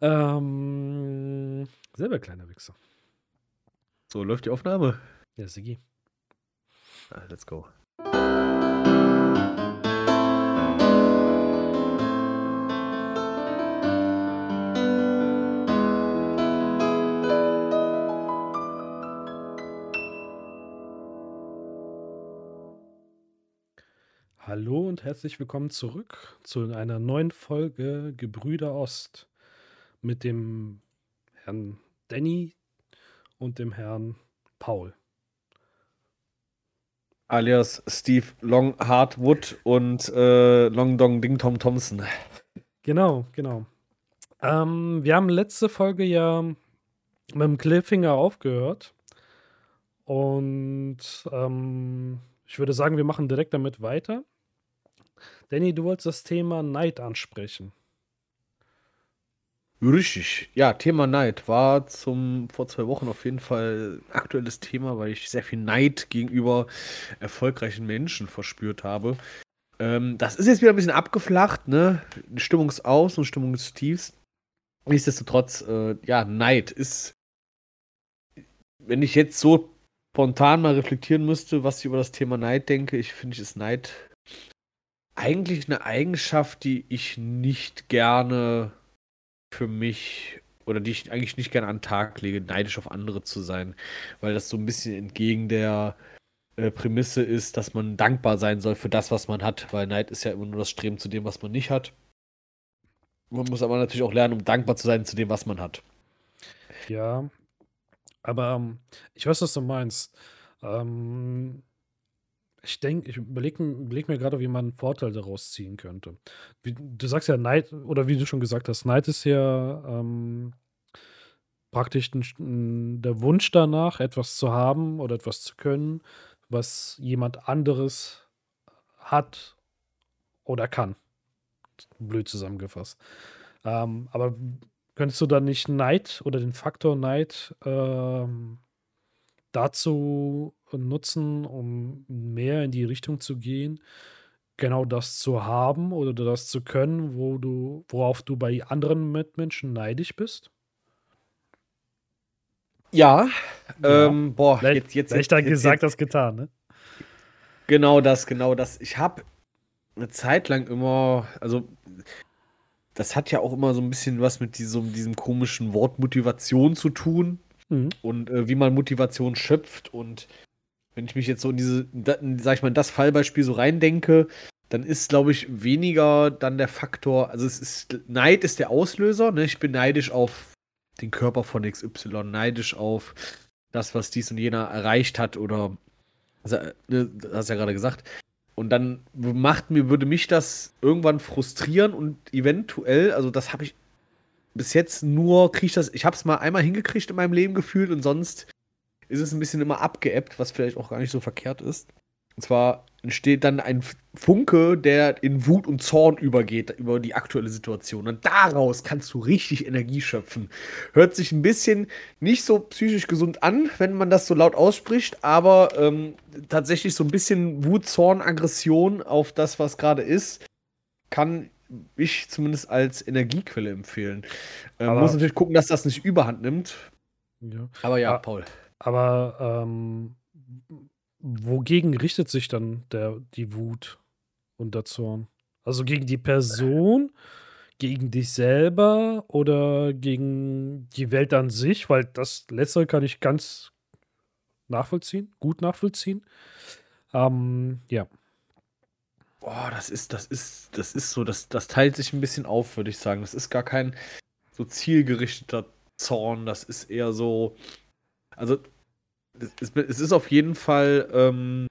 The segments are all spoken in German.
Ähm, selber kleiner Wichser. So läuft die Aufnahme. Ja, Sigi. Ah, let's go. Hallo und herzlich willkommen zurück zu einer neuen Folge Gebrüder Ost mit dem Herrn Danny und dem Herrn Paul. Alias Steve Long Hardwood und äh, Long Dong Ding Tom Thompson. Genau, genau. Ähm, wir haben letzte Folge ja mit dem Cliffhanger aufgehört. Und ähm, ich würde sagen, wir machen direkt damit weiter. Danny, du wolltest das Thema Neid ansprechen. Richtig. Ja, Thema Neid war zum vor zwei Wochen auf jeden Fall ein aktuelles Thema, weil ich sehr viel Neid gegenüber erfolgreichen Menschen verspürt habe. Ähm, das ist jetzt wieder ein bisschen abgeflacht, ne? Stimmungsaus und Stimmungstiefs. Nichtsdestotrotz, äh, ja, Neid ist, wenn ich jetzt so spontan mal reflektieren müsste, was ich über das Thema Neid denke, ich finde, ist Neid eigentlich eine Eigenschaft, die ich nicht gerne für mich oder die ich eigentlich nicht gerne an den Tag lege, neidisch auf andere zu sein, weil das so ein bisschen entgegen der äh, Prämisse ist, dass man dankbar sein soll für das, was man hat, weil Neid ist ja immer nur das Streben zu dem, was man nicht hat. Man muss aber natürlich auch lernen, um dankbar zu sein zu dem, was man hat. Ja, aber ähm, ich weiß, was du meinst. Ähm, ich denke, ich überlege überleg mir gerade, wie man einen Vorteil daraus ziehen könnte. Wie, du sagst ja, Neid, oder wie du schon gesagt hast, Neid ist ja ähm, praktisch ein, der Wunsch danach, etwas zu haben oder etwas zu können, was jemand anderes hat oder kann. Blöd zusammengefasst. Ähm, aber könntest du dann nicht Neid oder den Faktor Neid ähm, dazu nutzen, um mehr in die Richtung zu gehen, genau das zu haben oder das zu können, wo du, worauf du bei anderen Mitmenschen neidisch bist? Ja, ja. Ähm, boah, Leicht, jetzt, jetzt, leichter jetzt, gesagt als getan, ne? Genau das, genau das. Ich habe eine Zeit lang immer, also das hat ja auch immer so ein bisschen was mit diesem, diesem komischen Wort Motivation zu tun. Mhm. Und äh, wie man Motivation schöpft. Und wenn ich mich jetzt so in diese, da, sag ich mal, in das Fallbeispiel so reindenke, dann ist, glaube ich, weniger dann der Faktor, also es ist, Neid ist der Auslöser, ne? Ich bin neidisch auf den Körper von XY, neidisch auf das, was dies und jener erreicht hat oder, also, ne, das hast ja gerade gesagt. Und dann macht mir, würde mich das irgendwann frustrieren und eventuell, also das habe ich bis jetzt nur kriege ich das, ich habe es mal einmal hingekriegt in meinem Leben gefühlt und sonst ist es ein bisschen immer abgeebbt, was vielleicht auch gar nicht so verkehrt ist. Und zwar entsteht dann ein Funke, der in Wut und Zorn übergeht über die aktuelle Situation. Und daraus kannst du richtig Energie schöpfen. Hört sich ein bisschen nicht so psychisch gesund an, wenn man das so laut ausspricht, aber ähm, tatsächlich so ein bisschen Wut, Zorn, Aggression auf das, was gerade ist, kann ich zumindest als Energiequelle empfehlen. Ähm, man muss natürlich gucken, dass das nicht überhand nimmt. Ja. Aber ja, aber, Paul. Aber ähm, wogegen richtet sich dann der, die Wut und der Zorn? Also gegen die Person, gegen dich selber oder gegen die Welt an sich? Weil das letztere kann ich ganz nachvollziehen, gut nachvollziehen. Ähm, ja. Boah, das ist, das ist, das ist so, das, das teilt sich ein bisschen auf, würde ich sagen. Das ist gar kein so zielgerichteter Zorn, das ist eher so. Also, es, es ist auf jeden Fall ähm,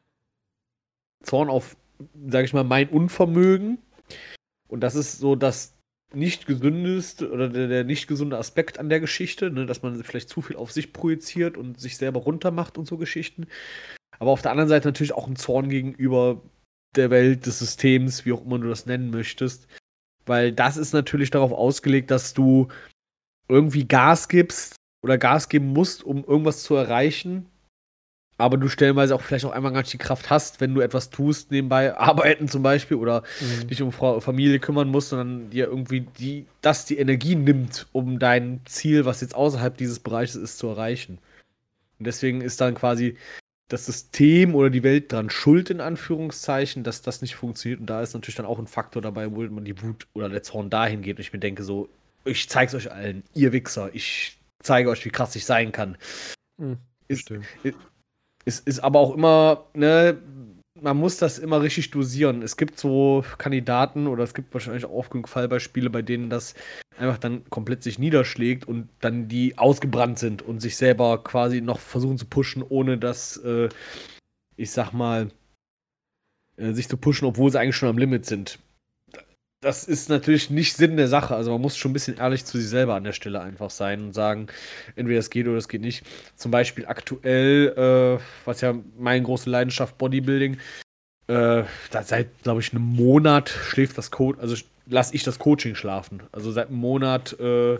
Zorn auf, sage ich mal, mein Unvermögen. Und das ist so das nicht gesündeste oder der, der nicht gesunde Aspekt an der Geschichte, ne, dass man vielleicht zu viel auf sich projiziert und sich selber runtermacht und so Geschichten. Aber auf der anderen Seite natürlich auch ein Zorn gegenüber der Welt, des Systems, wie auch immer du das nennen möchtest. Weil das ist natürlich darauf ausgelegt, dass du irgendwie Gas gibst oder Gas geben musst, um irgendwas zu erreichen. aber du stellenweise auch vielleicht auch einmal gar nicht die Kraft hast, wenn du etwas tust, nebenbei arbeiten zum Beispiel oder mhm. dich um Familie kümmern musst, sondern dir irgendwie die, das die Energie nimmt, um dein Ziel, was jetzt außerhalb dieses Bereiches ist, zu erreichen. Und deswegen ist dann quasi das System oder die Welt dran schuld, in Anführungszeichen, dass das nicht funktioniert. Und da ist natürlich dann auch ein Faktor dabei, wo man die Wut oder der Zorn dahin geht. Und ich mir denke so, ich zeig's euch allen, ihr Wichser, ich zeige euch, wie krass ich sein kann. Ist, ist, ist, ist aber auch immer, ne, man muss das immer richtig dosieren. Es gibt so Kandidaten oder es gibt wahrscheinlich auch genug Fallbeispiele, bei denen das einfach dann komplett sich niederschlägt und dann die ausgebrannt sind und sich selber quasi noch versuchen zu pushen, ohne dass, äh, ich sag mal, äh, sich zu pushen, obwohl sie eigentlich schon am Limit sind das ist natürlich nicht Sinn der Sache. Also man muss schon ein bisschen ehrlich zu sich selber an der Stelle einfach sein und sagen, entweder es geht oder es geht nicht. Zum Beispiel aktuell, äh, was ja meine große Leidenschaft Bodybuilding, äh, seit, glaube ich, einem Monat schläft das Code, also lasse ich das Coaching schlafen. Also seit einem Monat äh,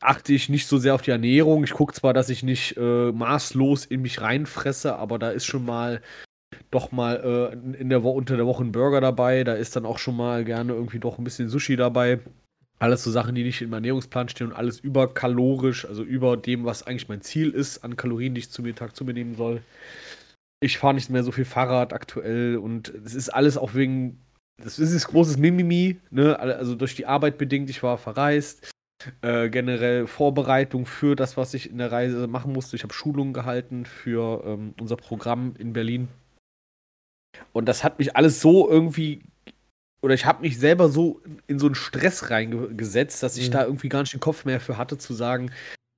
achte ich nicht so sehr auf die Ernährung. Ich gucke zwar, dass ich nicht äh, maßlos in mich reinfresse, aber da ist schon mal doch mal äh, in der unter der Woche ein Burger dabei. Da ist dann auch schon mal gerne irgendwie doch ein bisschen Sushi dabei. Alles so Sachen, die nicht im Ernährungsplan stehen und alles überkalorisch, also über dem, was eigentlich mein Ziel ist, an Kalorien, die ich zu mir Tag zu mir nehmen soll. Ich fahre nicht mehr so viel Fahrrad aktuell und es ist alles auch wegen, das ist ein großes Mimimi, ne? also durch die Arbeit bedingt. Ich war verreist. Äh, generell Vorbereitung für das, was ich in der Reise machen musste. Ich habe Schulungen gehalten für ähm, unser Programm in Berlin und das hat mich alles so irgendwie, oder ich habe mich selber so in so einen Stress reingesetzt, dass ich mhm. da irgendwie gar nicht den Kopf mehr für hatte, zu sagen,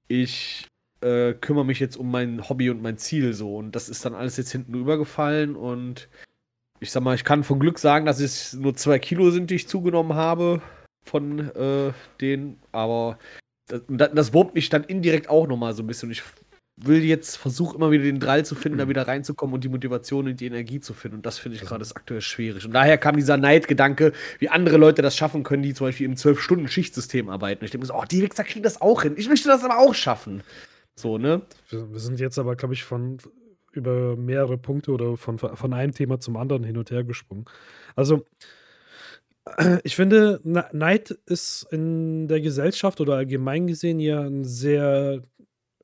ich äh, kümmere mich jetzt um mein Hobby und mein Ziel so. Und das ist dann alles jetzt hinten rübergefallen und ich sag mal, ich kann von Glück sagen, dass es nur zwei Kilo sind, die ich zugenommen habe von äh, denen, aber das, das wurmt mich dann indirekt auch nochmal so ein bisschen. Und ich will jetzt versuche immer wieder den Drall zu finden, da mhm. wieder reinzukommen und die Motivation und die Energie zu finden. Und das finde ich gerade aktuell schwierig. Und daher kam dieser Neidgedanke, wie andere Leute das schaffen können, die zum Beispiel im 12-Stunden-Schichtsystem arbeiten. Und ich denke so, oh, die Wichser kriegen das auch hin. Ich möchte das aber auch schaffen. So, ne? Wir, wir sind jetzt aber, glaube ich, von über mehrere Punkte oder von, von einem Thema zum anderen hin und her gesprungen. Also, ich finde, Neid ist in der Gesellschaft oder allgemein gesehen ja ein sehr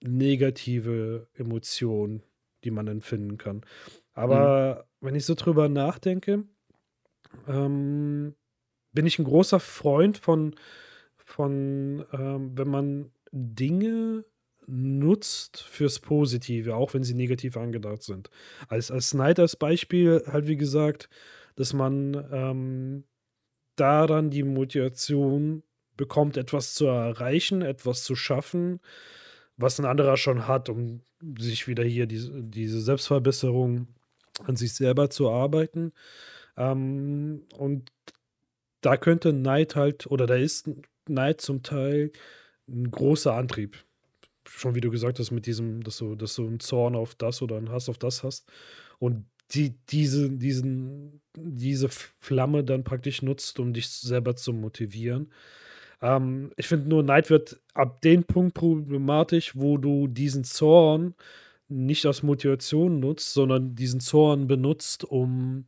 negative Emotion, die man empfinden kann. Aber mhm. wenn ich so drüber nachdenke, ähm, bin ich ein großer Freund von, von ähm, wenn man Dinge nutzt fürs Positive, auch wenn sie negativ angedacht sind. Als, als Snyder als Beispiel halt wie gesagt, dass man ähm, daran die Motivation bekommt, etwas zu erreichen, etwas zu schaffen, was ein anderer schon hat, um sich wieder hier diese, diese Selbstverbesserung an sich selber zu arbeiten. Ähm, und da könnte Neid halt, oder da ist Neid zum Teil ein großer Antrieb. Schon wie du gesagt hast, mit diesem, dass du, dass du einen Zorn auf das oder einen Hass auf das hast. Und die, diese, diesen, diese Flamme dann praktisch nutzt, um dich selber zu motivieren. Ähm, ich finde nur, Neid wird ab dem Punkt problematisch, wo du diesen Zorn nicht als Motivation nutzt, sondern diesen Zorn benutzt, um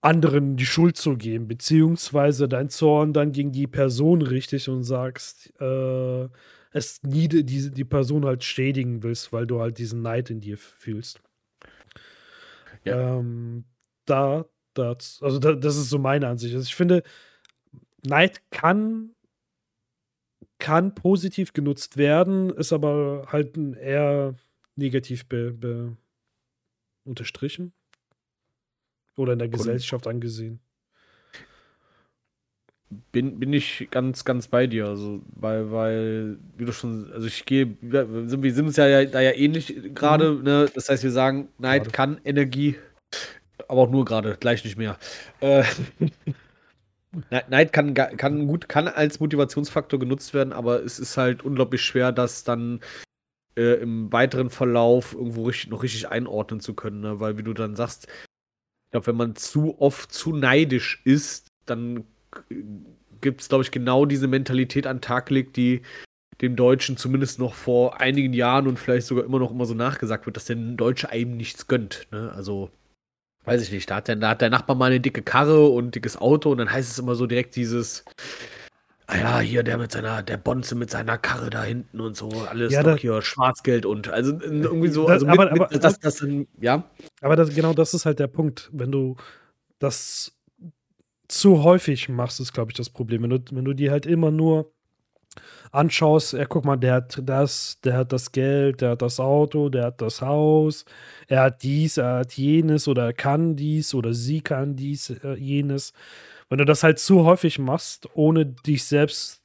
anderen die Schuld zu geben, beziehungsweise dein Zorn dann gegen die Person richtig und sagst, äh, es nie die, die Person halt schädigen willst, weil du halt diesen Neid in dir fühlst. Ja. Ähm, da, das, also da, das ist so meine Ansicht. Also ich finde, Neid kann, kann positiv genutzt werden, ist aber halt eher negativ be, be unterstrichen oder in der Gesellschaft angesehen. Bin, bin ich ganz, ganz bei dir. Also, weil, weil, wie du schon, also ich gehe, wir sind uns ja da ja ähnlich gerade, mhm. ne? Das heißt, wir sagen, Neid gerade. kann Energie, aber auch nur gerade, gleich nicht mehr. Äh, Neid kann, kann gut, kann als Motivationsfaktor genutzt werden, aber es ist halt unglaublich schwer, das dann äh, im weiteren Verlauf irgendwo richtig, noch richtig einordnen zu können, ne? weil wie du dann sagst, ich glaube, wenn man zu oft zu neidisch ist, dann gibt es, glaube ich, genau diese Mentalität an Tag legt, die dem Deutschen zumindest noch vor einigen Jahren und vielleicht sogar immer noch immer so nachgesagt wird, dass der Deutsche einem nichts gönnt. Ne? Also, weiß ich nicht, da hat, der, da hat der Nachbar mal eine dicke Karre und ein dickes Auto und dann heißt es immer so direkt dieses, ah ja, hier der mit seiner, der Bonze mit seiner Karre da hinten und so, alles Ja, doch da hier Schwarzgeld und also irgendwie so, das also mit, aber mit, aber das, das, dann, ja, aber das genau das ist halt der Punkt. Wenn du das zu häufig machst, ist, glaube ich, das Problem. Wenn du wenn du dir halt immer nur anschaust, ja, guck mal, der hat das, der hat das Geld, der hat das Auto, der hat das Haus, er hat dies, er hat jenes oder er kann dies oder sie kann dies, äh, jenes. Wenn du das halt zu häufig machst, ohne dich selbst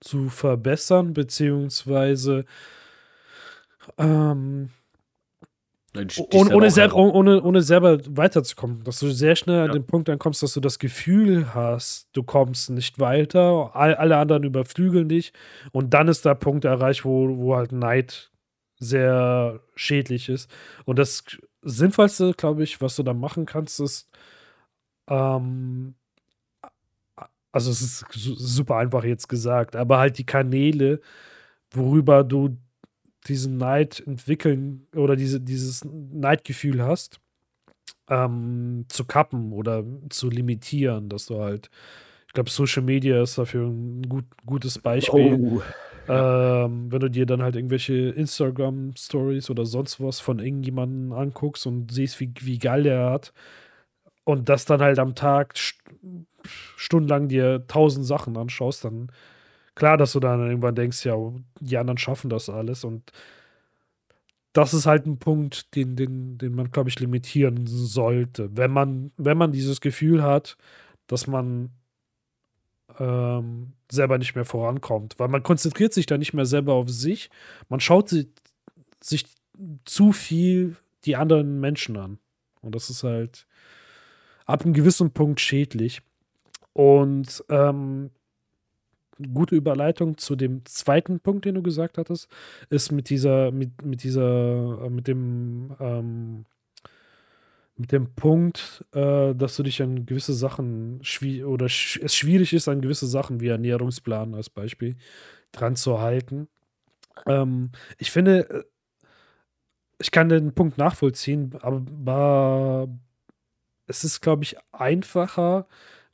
zu verbessern, beziehungsweise ähm, Nein, ohne, selber ohne, selber, ohne, ohne selber weiterzukommen, dass du sehr schnell an Ja. den Punkt ankommst, dass du das Gefühl hast, du kommst nicht weiter, all, alle anderen überflügeln dich und dann ist der Punkt erreicht, wo, wo halt Neid sehr schädlich ist. Und das Sinnvollste, glaube ich, was du da machen kannst, ist, ähm, also es ist su- super einfach jetzt gesagt, aber halt die Kanäle, worüber du diesen Neid entwickeln oder diese, dieses Neidgefühl hast, ähm, zu kappen oder zu limitieren, dass du halt, ich glaube, Social Media ist dafür ein gut, gutes Beispiel. Oh. Ähm, wenn du dir dann halt irgendwelche Instagram-Stories oder sonst was von irgendjemandem anguckst und siehst, wie, wie geil der hat und das dann halt am Tag st stundenlang dir tausend Sachen anschaust, dann klar, dass du dann irgendwann denkst, ja, die anderen schaffen das alles und das ist halt ein Punkt, den, den, den man, glaube ich, limitieren sollte. Wenn man, wenn man dieses Gefühl hat, dass man ähm, selber nicht mehr vorankommt, weil man konzentriert sich dann nicht mehr selber auf sich, man schaut si sich zu viel die anderen Menschen an. Und das ist halt ab einem gewissen Punkt schädlich. Und ähm, gute Überleitung zu dem zweiten Punkt, den du gesagt hattest, ist mit dieser, mit, mit dieser, äh, mit dem, ähm, mit dem Punkt, äh, dass du dich an gewisse Sachen oder sch es schwierig ist, an gewisse Sachen wie Ernährungsplan als Beispiel dran zu halten. Ähm, ich finde, äh, ich kann den Punkt nachvollziehen, aber es ist, glaube ich, einfacher,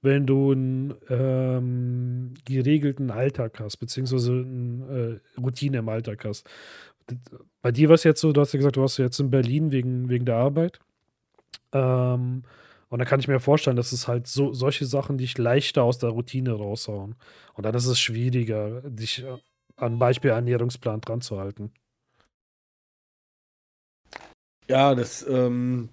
wenn du einen ähm, geregelten Alltag hast, beziehungsweise eine äh, Routine im Alltag hast. Bei dir war es jetzt so, du hast ja gesagt, du warst jetzt in Berlin wegen wegen der Arbeit. Ähm, und da kann ich mir vorstellen, dass es halt so solche Sachen dich leichter aus der Routine raushauen. Und dann ist es schwieriger, dich, äh, an Beispiel Ernährungsplan dran zu halten. Ja, das, ähm,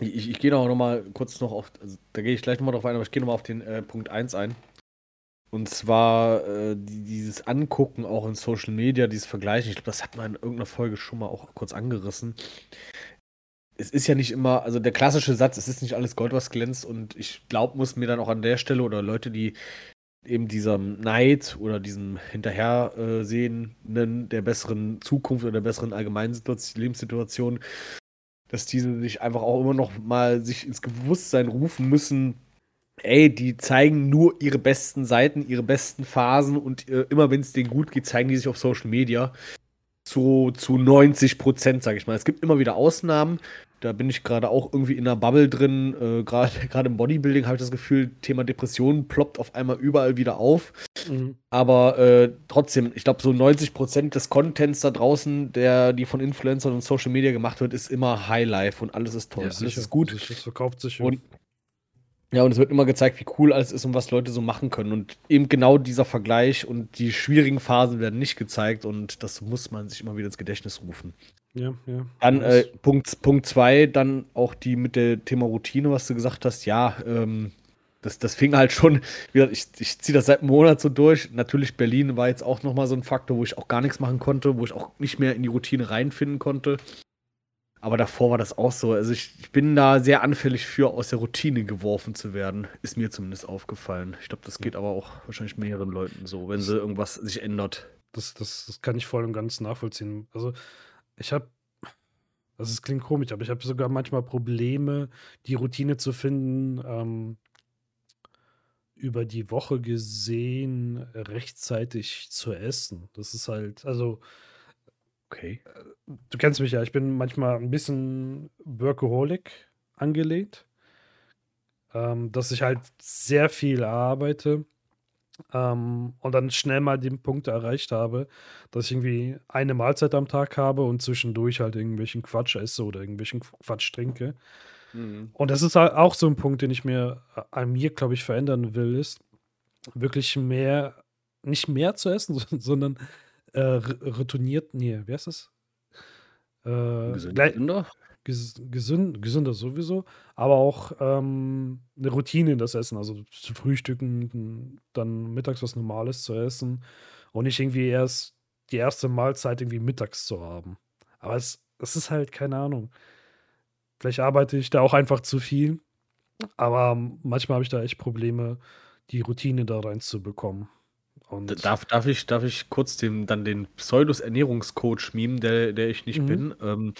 ich, ich gehe noch mal kurz noch auf, also da gehe ich gleich noch mal drauf ein, aber ich gehe noch mal auf den äh, Punkt 1 ein. Und zwar äh, die, dieses Angucken auch in Social Media, dieses Vergleichen. Ich glaube, das hat man in irgendeiner Folge schon mal auch kurz angerissen. Es ist ja nicht immer, also der klassische Satz, es ist nicht alles Gold, was glänzt. Und ich glaube, muss mir dann auch an der Stelle oder Leute, die eben diesem Neid oder diesem Hinterhersehen der besseren Zukunft oder der besseren allgemeinen Situation, Lebenssituation, dass diese sich einfach auch immer noch mal sich ins Bewusstsein rufen müssen, ey, die zeigen nur ihre besten Seiten, ihre besten Phasen und äh, immer wenn es denen gut geht, zeigen die sich auf Social Media zu, zu 90 Prozent, sage ich mal. Es gibt immer wieder Ausnahmen. Da bin ich gerade auch irgendwie in einer Bubble drin. Äh, gerade im Bodybuilding habe ich das Gefühl, Thema Depression ploppt auf einmal überall wieder auf. Mhm. Aber äh, trotzdem, ich glaube, so 90 Prozent des Contents da draußen, der die von Influencern und Social Media gemacht wird, ist immer Highlife und alles ist toll. Ja, alles sicher. ist gut. Sicher, Es verkauft sich. Und ja, und es wird immer gezeigt, wie cool alles ist und was Leute so machen können. Und eben genau dieser Vergleich und die schwierigen Phasen werden nicht gezeigt und das muss man sich immer wieder ins Gedächtnis rufen. Ja, ja. Dann äh, Punkt, Punkt zwei, dann auch die mit der Thema Routine, was du gesagt hast. Ja, ähm, das, das fing halt schon, wie gesagt, ich, ich ziehe das seit einem Monat so durch. Natürlich, Berlin war jetzt auch nochmal so ein Faktor, wo ich auch gar nichts machen konnte, wo ich auch nicht mehr in die Routine reinfinden konnte. Aber davor war das auch so. Also ich, ich bin da sehr anfällig für, aus der Routine geworfen zu werden. Ist mir zumindest aufgefallen. Ich glaube, das geht aber auch wahrscheinlich mehreren Leuten so, wenn sie irgendwas sich ändert. Das das das kann ich voll und ganz nachvollziehen. Also, ich habe also, es klingt komisch, aber ich habe sogar manchmal Probleme, die Routine zu finden, ähm über die Woche gesehen rechtzeitig zu essen. Das ist halt, also Okay. du kennst mich ja, ich bin manchmal ein bisschen Workaholic angelegt, ähm, dass ich halt sehr viel arbeite ähm, und dann schnell mal den Punkt erreicht habe, dass ich irgendwie eine Mahlzeit am Tag habe und zwischendurch halt irgendwelchen Quatsch esse oder irgendwelchen Quatsch trinke. Mhm. Und das ist halt auch so ein Punkt, den ich mir äh, an mir, glaube ich, verändern will, ist wirklich mehr, nicht mehr zu essen, sondern äh, retourniert, nee, wie heißt das? Äh, Gesünder? Ges gesünd, gesünder sowieso, aber auch ähm, eine Routine in das Essen. Also zu frühstücken, dann mittags was Normales zu essen und nicht irgendwie erst die erste Mahlzeit irgendwie mittags zu haben. Aber es, es ist halt, keine Ahnung. Vielleicht arbeite ich da auch einfach zu viel. Aber manchmal habe ich da echt Probleme, die Routine da reinzubekommen. Und Darf, darf, ich, darf ich kurz dem, dann den Pseudos-Ernährungscoach mimen, der, der ich nicht Mhm. bin? Ähm,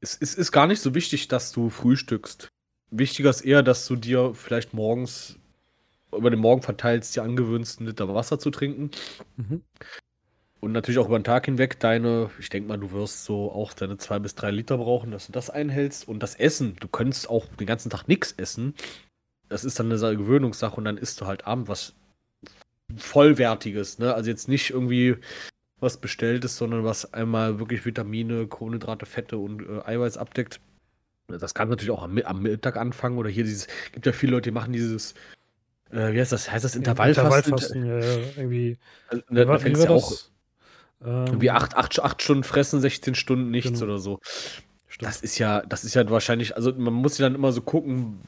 es, es ist gar nicht so wichtig, dass du frühstückst. Wichtiger ist eher, dass du dir vielleicht morgens über den Morgen verteilst, dir angewöhnst, einen Liter Wasser zu trinken. mhm. Und natürlich auch über den Tag hinweg deine, ich denke mal, du wirst so auch deine zwei bis drei Liter brauchen, dass du das einhältst. Und das Essen, du könntest auch den ganzen Tag nichts essen. Das ist dann eine Sa- Gewöhnungssache und dann isst du halt Abend was Vollwertiges, ne? Also jetzt nicht irgendwie was Bestelltes, sondern was einmal wirklich Vitamine, Kohlenhydrate, Fette und äh, Eiweiß abdeckt. Das kann natürlich auch am, am Mittag anfangen oder hier dieses, gibt ja viele Leute, die machen dieses, äh, wie heißt das, heißt das Intervallfasten? Intervallfasten, ja, ja, irgendwie. Also, Wie da, ja auch das? Ähm, irgendwie acht, acht, acht Stunden fressen, 16 Stunden nichts Genau. oder so. stimmt. Das ist ja, das ist ja wahrscheinlich, also man muss ja dann immer so gucken,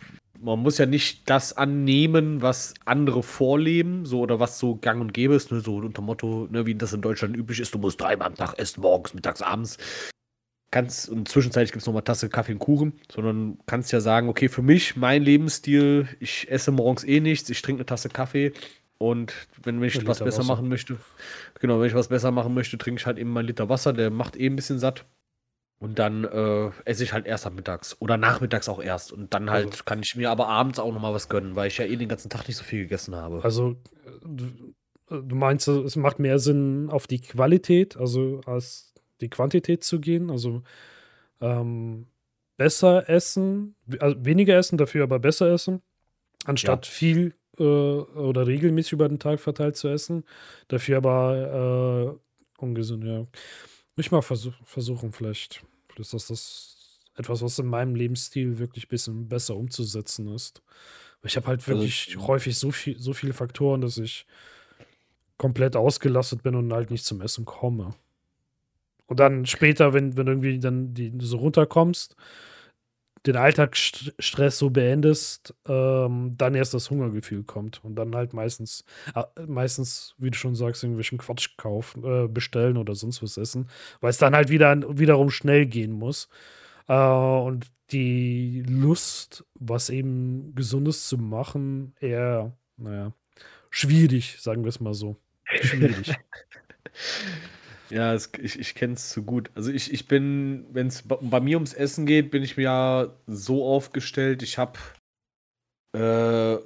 man muss ja nicht das annehmen, was andere vorleben, so oder was so gang und gäbe ist, ne, so unter Motto, ne, wie das in Deutschland üblich ist, du musst dreimal am Tag essen, morgens, mittags, abends. Kannst, und zwischenzeitlich gibt es noch mal Tasse Kaffee und Kuchen, sondern kannst ja sagen, okay, für mich, mein Lebensstil, ich esse morgens eh nichts, ich trinke eine Tasse Kaffee und wenn, wenn ich Ein was Liter besser Wasser. machen möchte, genau, wenn ich was besser machen möchte, trinke ich halt eben mal einen Liter Wasser, der macht eh ein bisschen satt. Und dann äh, esse ich halt erst am Mittags oder nachmittags auch erst. Und dann halt Also- kann ich mir aber abends auch noch mal was gönnen, weil ich ja eh den ganzen Tag nicht so viel gegessen habe. Also, du, äh, du meinst, äh, es macht mehr Sinn, auf die Qualität, also als die Quantität zu gehen? Also ähm, besser essen, also weniger essen, dafür aber besser essen, anstatt viel äh, oder regelmäßig über den Tag verteilt zu essen, dafür aber äh, ungesund, ja. Ich mal versuch, versuchen, vielleicht. Ist das, das etwas, was in meinem Lebensstil wirklich ein bisschen besser umzusetzen ist. Ich habe halt Also, wirklich mhm. häufig so viel, so viele Faktoren, dass ich komplett ausgelastet bin und halt nicht zum Essen komme. Und dann später, wenn, wenn irgendwie dann die, so runterkommst, den Alltagsstress so beendest, ähm, dann erst das Hungergefühl kommt. Und dann halt meistens, äh, meistens, wie du schon sagst, irgendwelchen Quatsch kaufen, äh, bestellen oder sonst was essen, weil es dann halt wieder wiederum schnell gehen muss. Äh, und die Lust, was eben Gesundes zu machen, eher, naja, schwierig, sagen wir es mal so. Schwierig. Ja, es, ich, ich kenne es zu gut. Also ich, ich bin, wenn es bei, mir ums Essen geht, bin ich mir ja so aufgestellt. Ich habe äh,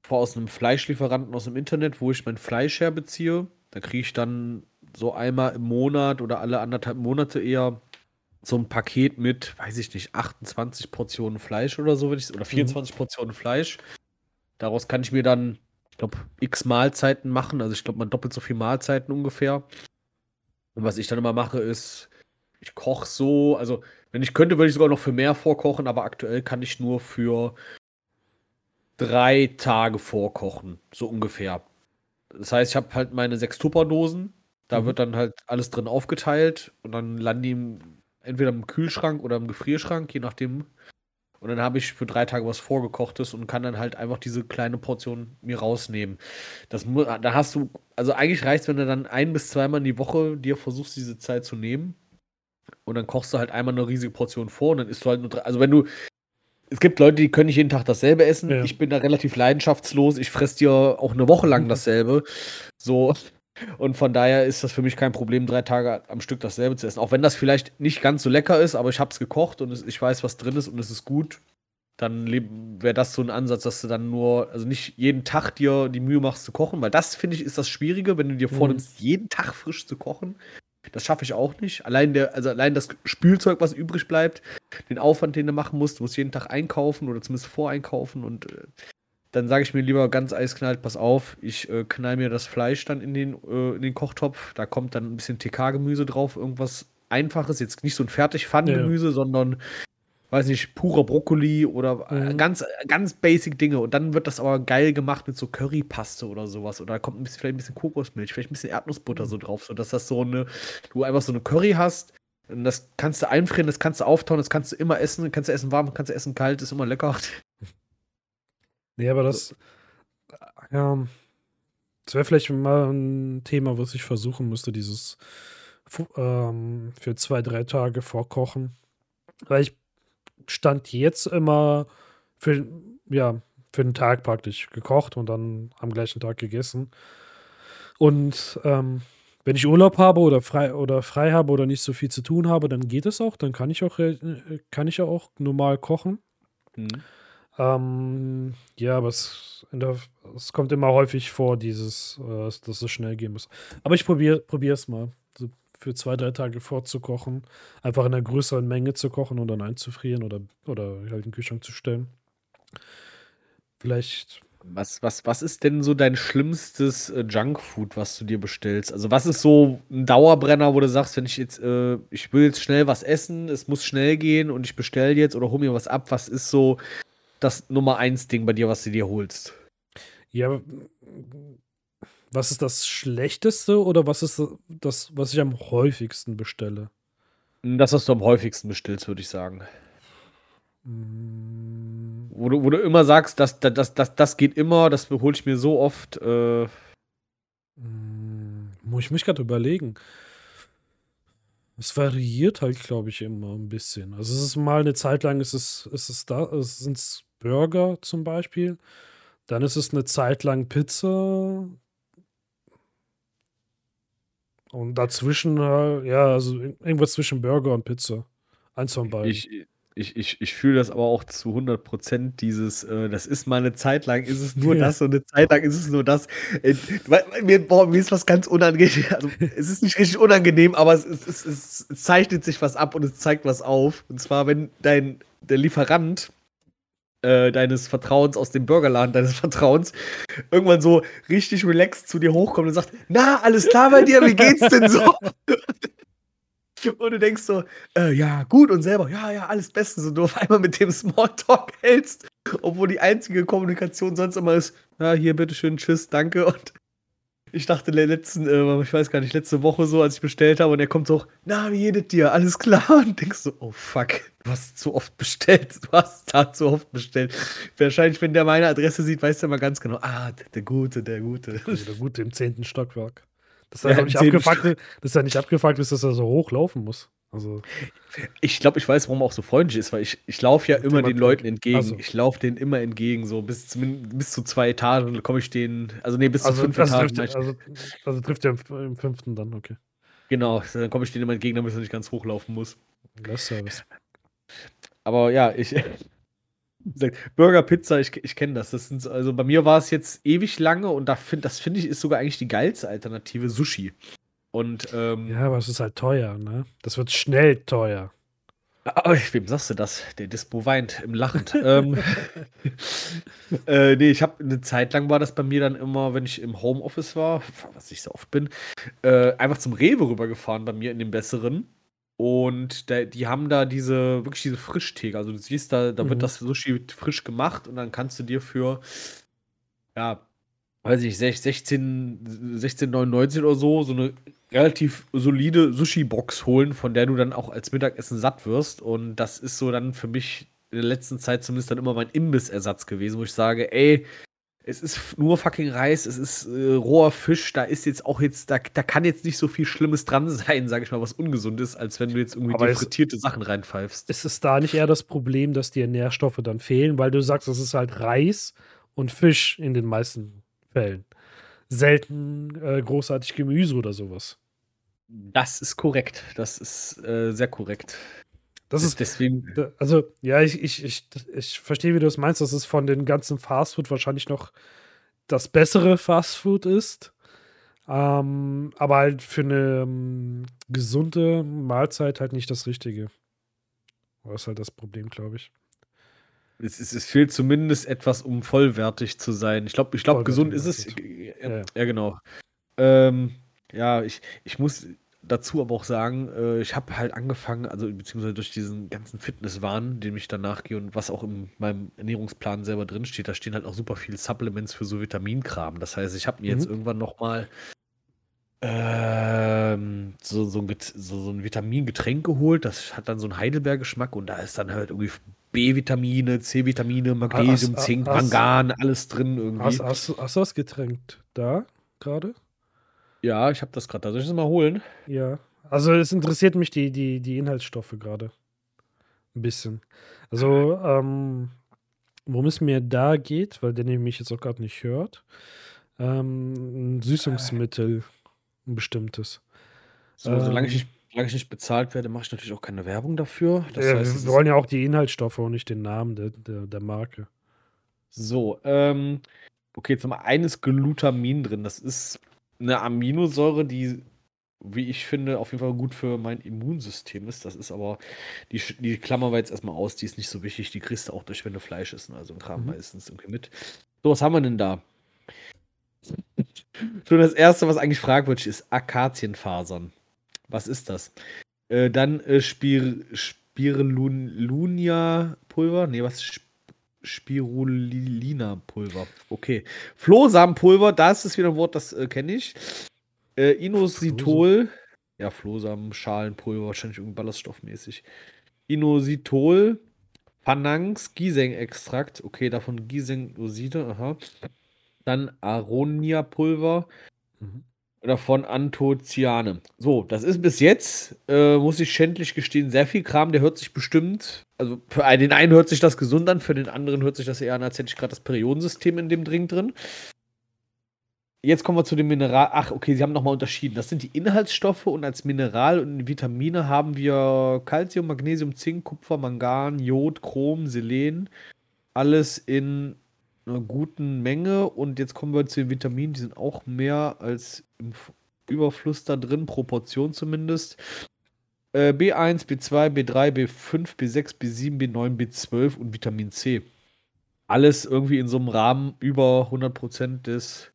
vor aus einem Fleischlieferanten aus dem Internet, wo ich mein Fleisch herbeziehe. Da kriege ich dann so einmal im Monat oder alle anderthalb Monate eher so ein Paket mit, weiß ich nicht, 28 Portionen Fleisch oder so, wenn ich, oder 24 Portionen Fleisch. Daraus kann ich mir dann, ich glaube, x Mahlzeiten machen. Also ich glaube, man doppelt so viel Mahlzeiten ungefähr. Und was ich dann immer mache, ist, ich koche so, also wenn ich könnte, würde ich sogar noch für mehr vorkochen, aber aktuell kann ich nur für drei Tage vorkochen, so ungefähr. Das heißt, ich habe halt meine sechs Tupperdosen, da Mhm. wird dann halt alles drin aufgeteilt und dann landen die entweder im Kühlschrank oder im Gefrierschrank, je nachdem. Und dann habe ich für drei Tage was vorgekochtes und kann dann halt einfach diese kleine Portion mir rausnehmen. Das da hast du, also eigentlich reicht es, wenn du dann ein bis zweimal in die Woche dir versuchst, diese Zeit zu nehmen. Und dann kochst du halt einmal eine riesige Portion vor und dann isst du halt nur drei. Also wenn du. Es gibt Leute, die können nicht jeden Tag dasselbe essen. Ja. Ich bin da relativ leidenschaftslos. Ich fress dir auch eine Woche lang dasselbe. So. Und von daher ist das für mich kein Problem, drei Tage am Stück dasselbe zu essen. Auch wenn das vielleicht nicht ganz so lecker ist, aber ich habe es gekocht und ich weiß, was drin ist und es ist gut. dann wäre das so ein Ansatz, dass du dann nur, also nicht jeden Tag dir die Mühe machst zu kochen, weil das finde ich ist das Schwierige, wenn du dir mhm. vornimmst, jeden Tag frisch zu kochen. Das schaffe ich auch nicht. Allein der, also allein das Spülzeug, was übrig bleibt, den Aufwand, den du machen musst, du musst jeden Tag einkaufen oder zumindest voreinkaufen und äh, dann sage ich mir lieber ganz eisknallt, pass auf, ich äh, knall mir das Fleisch dann in den, äh, in den Kochtopf, da kommt dann ein bisschen TK-Gemüse drauf, irgendwas Einfaches, jetzt nicht so ein Fertigpfannengemüse, ja. sondern weiß nicht, purer Brokkoli oder äh, mhm. ganz, ganz basic Dinge. Und dann wird das aber geil gemacht mit so Currypaste oder sowas. Oder da kommt ein bisschen, vielleicht ein bisschen Kokosmilch, vielleicht ein bisschen Erdnussbutter mhm. so drauf, sodass das so eine, du einfach so eine Curry hast. Und das kannst du einfrieren, das kannst du auftauen, das kannst du immer essen. Kannst du essen warm, kannst du essen kalt, ist immer lecker. Nee, aber das, ja, das wäre vielleicht mal ein Thema, was ich versuchen müsste, dieses ähm, für zwei, drei Tage vorkochen. Weil ich stand jetzt immer für, ja, für den Tag praktisch gekocht und dann am gleichen Tag gegessen. Und ähm, wenn ich Urlaub habe oder frei oder frei habe oder nicht so viel zu tun habe, dann geht es auch. Dann kann ich auch, äh, kann ich auch normal kochen. Mhm. Ähm, ja, aber es, der, es, kommt immer häufig vor, dieses, äh, dass es schnell gehen muss. Aber ich probiere es mal für zwei, drei Tage vorzukochen. Einfach in einer größeren Menge zu kochen und dann einzufrieren oder, oder halt in den Kühlschrank zu stellen. Vielleicht. Was, was, was ist denn so dein schlimmstes äh, Junkfood, was du dir bestellst? Also, was ist so ein Dauerbrenner, wo du sagst, wenn ich jetzt, äh, ich will jetzt schnell was essen, es muss schnell gehen und ich bestelle jetzt oder hol mir was ab, was ist so das Nummer eins Ding bei dir, was du dir holst? Ja, was ist das Schlechteste oder was ist das, was ich am häufigsten bestelle? Das, was du am häufigsten bestellst, würde ich sagen. Mm. Wo, du, wo du immer sagst, das, das, das, das geht immer, das hole ich mir so oft. Äh mm. Muss ich mich gerade überlegen. Es variiert halt, glaube ich, immer ein bisschen. Also es ist mal eine Zeit lang, ist es, ist es da, es sind Burger zum Beispiel. Dann ist es eine Zeit lang Pizza. Und dazwischen, äh, ja, also irgendwas zwischen Burger und Pizza. Eins von beiden. Ich, ich, ich, ich fühle das aber auch zu 100 Prozent, dieses, äh, das ist mal eine Zeit lang, ist es nur ja. das und eine Zeit lang ist es nur das. Äh, mir, boah, mir ist was ganz unangenehm. Also, es ist nicht richtig unangenehm, aber es, es, es, es zeichnet sich was ab und es zeigt was auf. Und zwar, wenn dein der Lieferant äh, deines Vertrauens aus dem Burgerladen deines Vertrauens irgendwann so richtig relaxed zu dir hochkommt und sagt, na, alles klar bei dir, wie geht's denn so? und du denkst so, äh, ja, gut und selber, ja, ja, alles Beste, so du auf einmal mit dem Smalltalk hältst, obwohl die einzige Kommunikation sonst immer ist, ja, hier, bitteschön, tschüss, danke und ich dachte letzten, äh, ich weiß gar nicht, letzte Woche so, als ich bestellt habe und er kommt so, na, wie geht dir? Alles klar? Und denkst so, oh fuck, du hast zu oft bestellt. Du hast da zu oft bestellt. Wahrscheinlich, wenn der meine Adresse sieht, weiß der mal ganz genau, ah, der, der Gute, der Gute. Also der Gute im zehnten Stockwerk. Das ist ja, nicht abgefuckt, dass er nicht abgefuckt ist, dass er so hochlaufen muss. Also. Ich glaube, ich weiß, warum er auch so freundlich ist, weil ich, ich laufe ja immer den Leuten entgegen. Also. Ich laufe denen immer entgegen, so bis, bis zu zwei Etagen komme ich denen, also nee, bis also, zu fünf Etagen. Trifft, also, also, trifft er im, fünften dann, okay. Genau, dann komme ich denen immer entgegen, damit er nicht ganz hochlaufen muss. Das Service. Aber ja, ich. Burger, Pizza, ich, ich kenne das. das sind, also bei mir war es jetzt ewig lange und da find, das finde ich ist sogar eigentlich die geilste Alternative, Sushi. Und, ähm, ja, aber es ist halt teuer, ne? Das wird schnell teuer. Aber wem sagst du das? Der Dispo weint im Lachend. ähm, äh, nee, ich habe eine Zeit lang war das bei mir dann immer, wenn ich im Homeoffice war, was ich so oft bin, äh, einfach zum Rewe rübergefahren bei mir in den besseren. Und da, die haben da diese, wirklich diese Frischtheke. Also du siehst, da, da mhm. wird das Sushi frisch gemacht und dann kannst du dir für, ja, weiß ich, 16, 16,99 oder so, so eine relativ solide Sushi-Box holen, von der du dann auch als Mittagessen satt wirst. Und das ist so dann für mich in der letzten Zeit zumindest dann immer mein Imbissersatz gewesen, wo ich sage, ey, es ist nur fucking Reis, es ist äh, roher Fisch, da ist jetzt auch jetzt, da, da kann jetzt nicht so viel Schlimmes dran sein, sage ich mal, was ungesund ist, als wenn du jetzt irgendwie Aber die frittierte Sachen reinpfeifst. Ist es da nicht eher das Problem, dass dir Nährstoffe dann fehlen, weil du sagst, es ist halt Reis und Fisch in den meisten Fällen. Selten äh, großartig Gemüse oder sowas. Das ist korrekt. Das ist äh, sehr korrekt. Das ist deswegen. Also, ja, ich, ich, ich, ich verstehe, wie du es meinst, dass es von den ganzen Fastfood wahrscheinlich noch das bessere Fastfood ist. Ähm, aber halt für eine um, gesunde Mahlzeit halt nicht das Richtige. Das ist halt das Problem, glaube ich. Es, es, es, fehlt zumindest etwas, um vollwertig zu sein. Ich glaube, ich glaub, gesund ist es. Ja, ja. ja genau. Ähm, ja, ich, ich muss dazu aber auch sagen, äh, ich habe halt angefangen, also beziehungsweise durch diesen ganzen Fitnesswahn, dem ich danach gehe und was auch in meinem Ernährungsplan selber drinsteht, da stehen halt auch super viele Supplements für so Vitaminkram. Das heißt, ich habe mir mhm. jetzt irgendwann nochmal ähm, so, so, ein, so, so ein Vitamingetränk geholt. Das hat dann so einen Heidelbeer-Geschmack und da ist dann halt irgendwie B-Vitamine, C-Vitamine, Magnesium, hast, Zink, hast, Mangan, alles drin irgendwie. Hast, hast, hast du das Getränk da gerade? Ja, ich habe das gerade. Soll ich das mal holen? Ja. Also es interessiert mich die, die, die Inhaltsstoffe gerade. Ein bisschen. Also, ähm, worum es mir da geht, weil der mich jetzt auch gerade nicht hört, ähm, ein Süßungsmittel, ein bestimmtes. So, ähm, solange, ich nicht, solange ich nicht bezahlt werde, mache ich natürlich auch keine Werbung dafür. Das ja, heißt, wir wollen ja auch die Inhaltsstoffe und nicht den Namen der, der, der Marke. So, ähm, okay, zum einen ist Glutamin drin. Das ist eine Aminosäure, die, wie ich finde, auf jeden Fall gut für mein Immunsystem ist. Das ist aber, die, die klammern wir jetzt erstmal aus, die ist nicht so wichtig. Die kriegst du auch durch, wenn du Fleisch isst. Also ein Kram mhm. meistens irgendwie mit. So, was haben wir denn da? Schon das erste, was eigentlich fragwürdig ist: Akazienfasern. Was ist das? Äh, dann äh, Spir Spirulinia-Pulver. Nee, was? ist Spirulina-Pulver. Okay. Flohsamenpulver, da ist es wieder ein Wort, das äh, kenne ich. Äh, Inositol. Ja, Flohsamen, Schalenpulver, wahrscheinlich irgendwie ballaststoffmäßig. Inositol, Panangs, Gieseng-Extrakt. Okay, davon Gieseng-Oside, aha. Dann Aronia-Pulver. Mhm davon Anthocyane. So, das ist bis jetzt, äh, muss ich schändlich gestehen, sehr viel Kram. Der hört sich bestimmt, also für den einen hört sich das gesund an, für den anderen hört sich das eher an, als hätte ich gerade das Periodensystem in dem Drink drin. Jetzt kommen wir zu dem Mineral. Ach, okay, sie haben nochmal unterschieden. Das sind die Inhaltsstoffe und als Mineral und Vitamine haben wir Calcium, Magnesium, Zink, Kupfer, Mangan, Jod, Chrom, Selen. Alles in einer guten Menge. Und jetzt kommen wir zu den Vitaminen, die sind auch mehr als im Überfluss da drin, Proportion zumindest. Äh, B1, B2, B3, B5, B6, B7, B9, B12 und Vitamin C. Alles irgendwie in so einem Rahmen über 100% des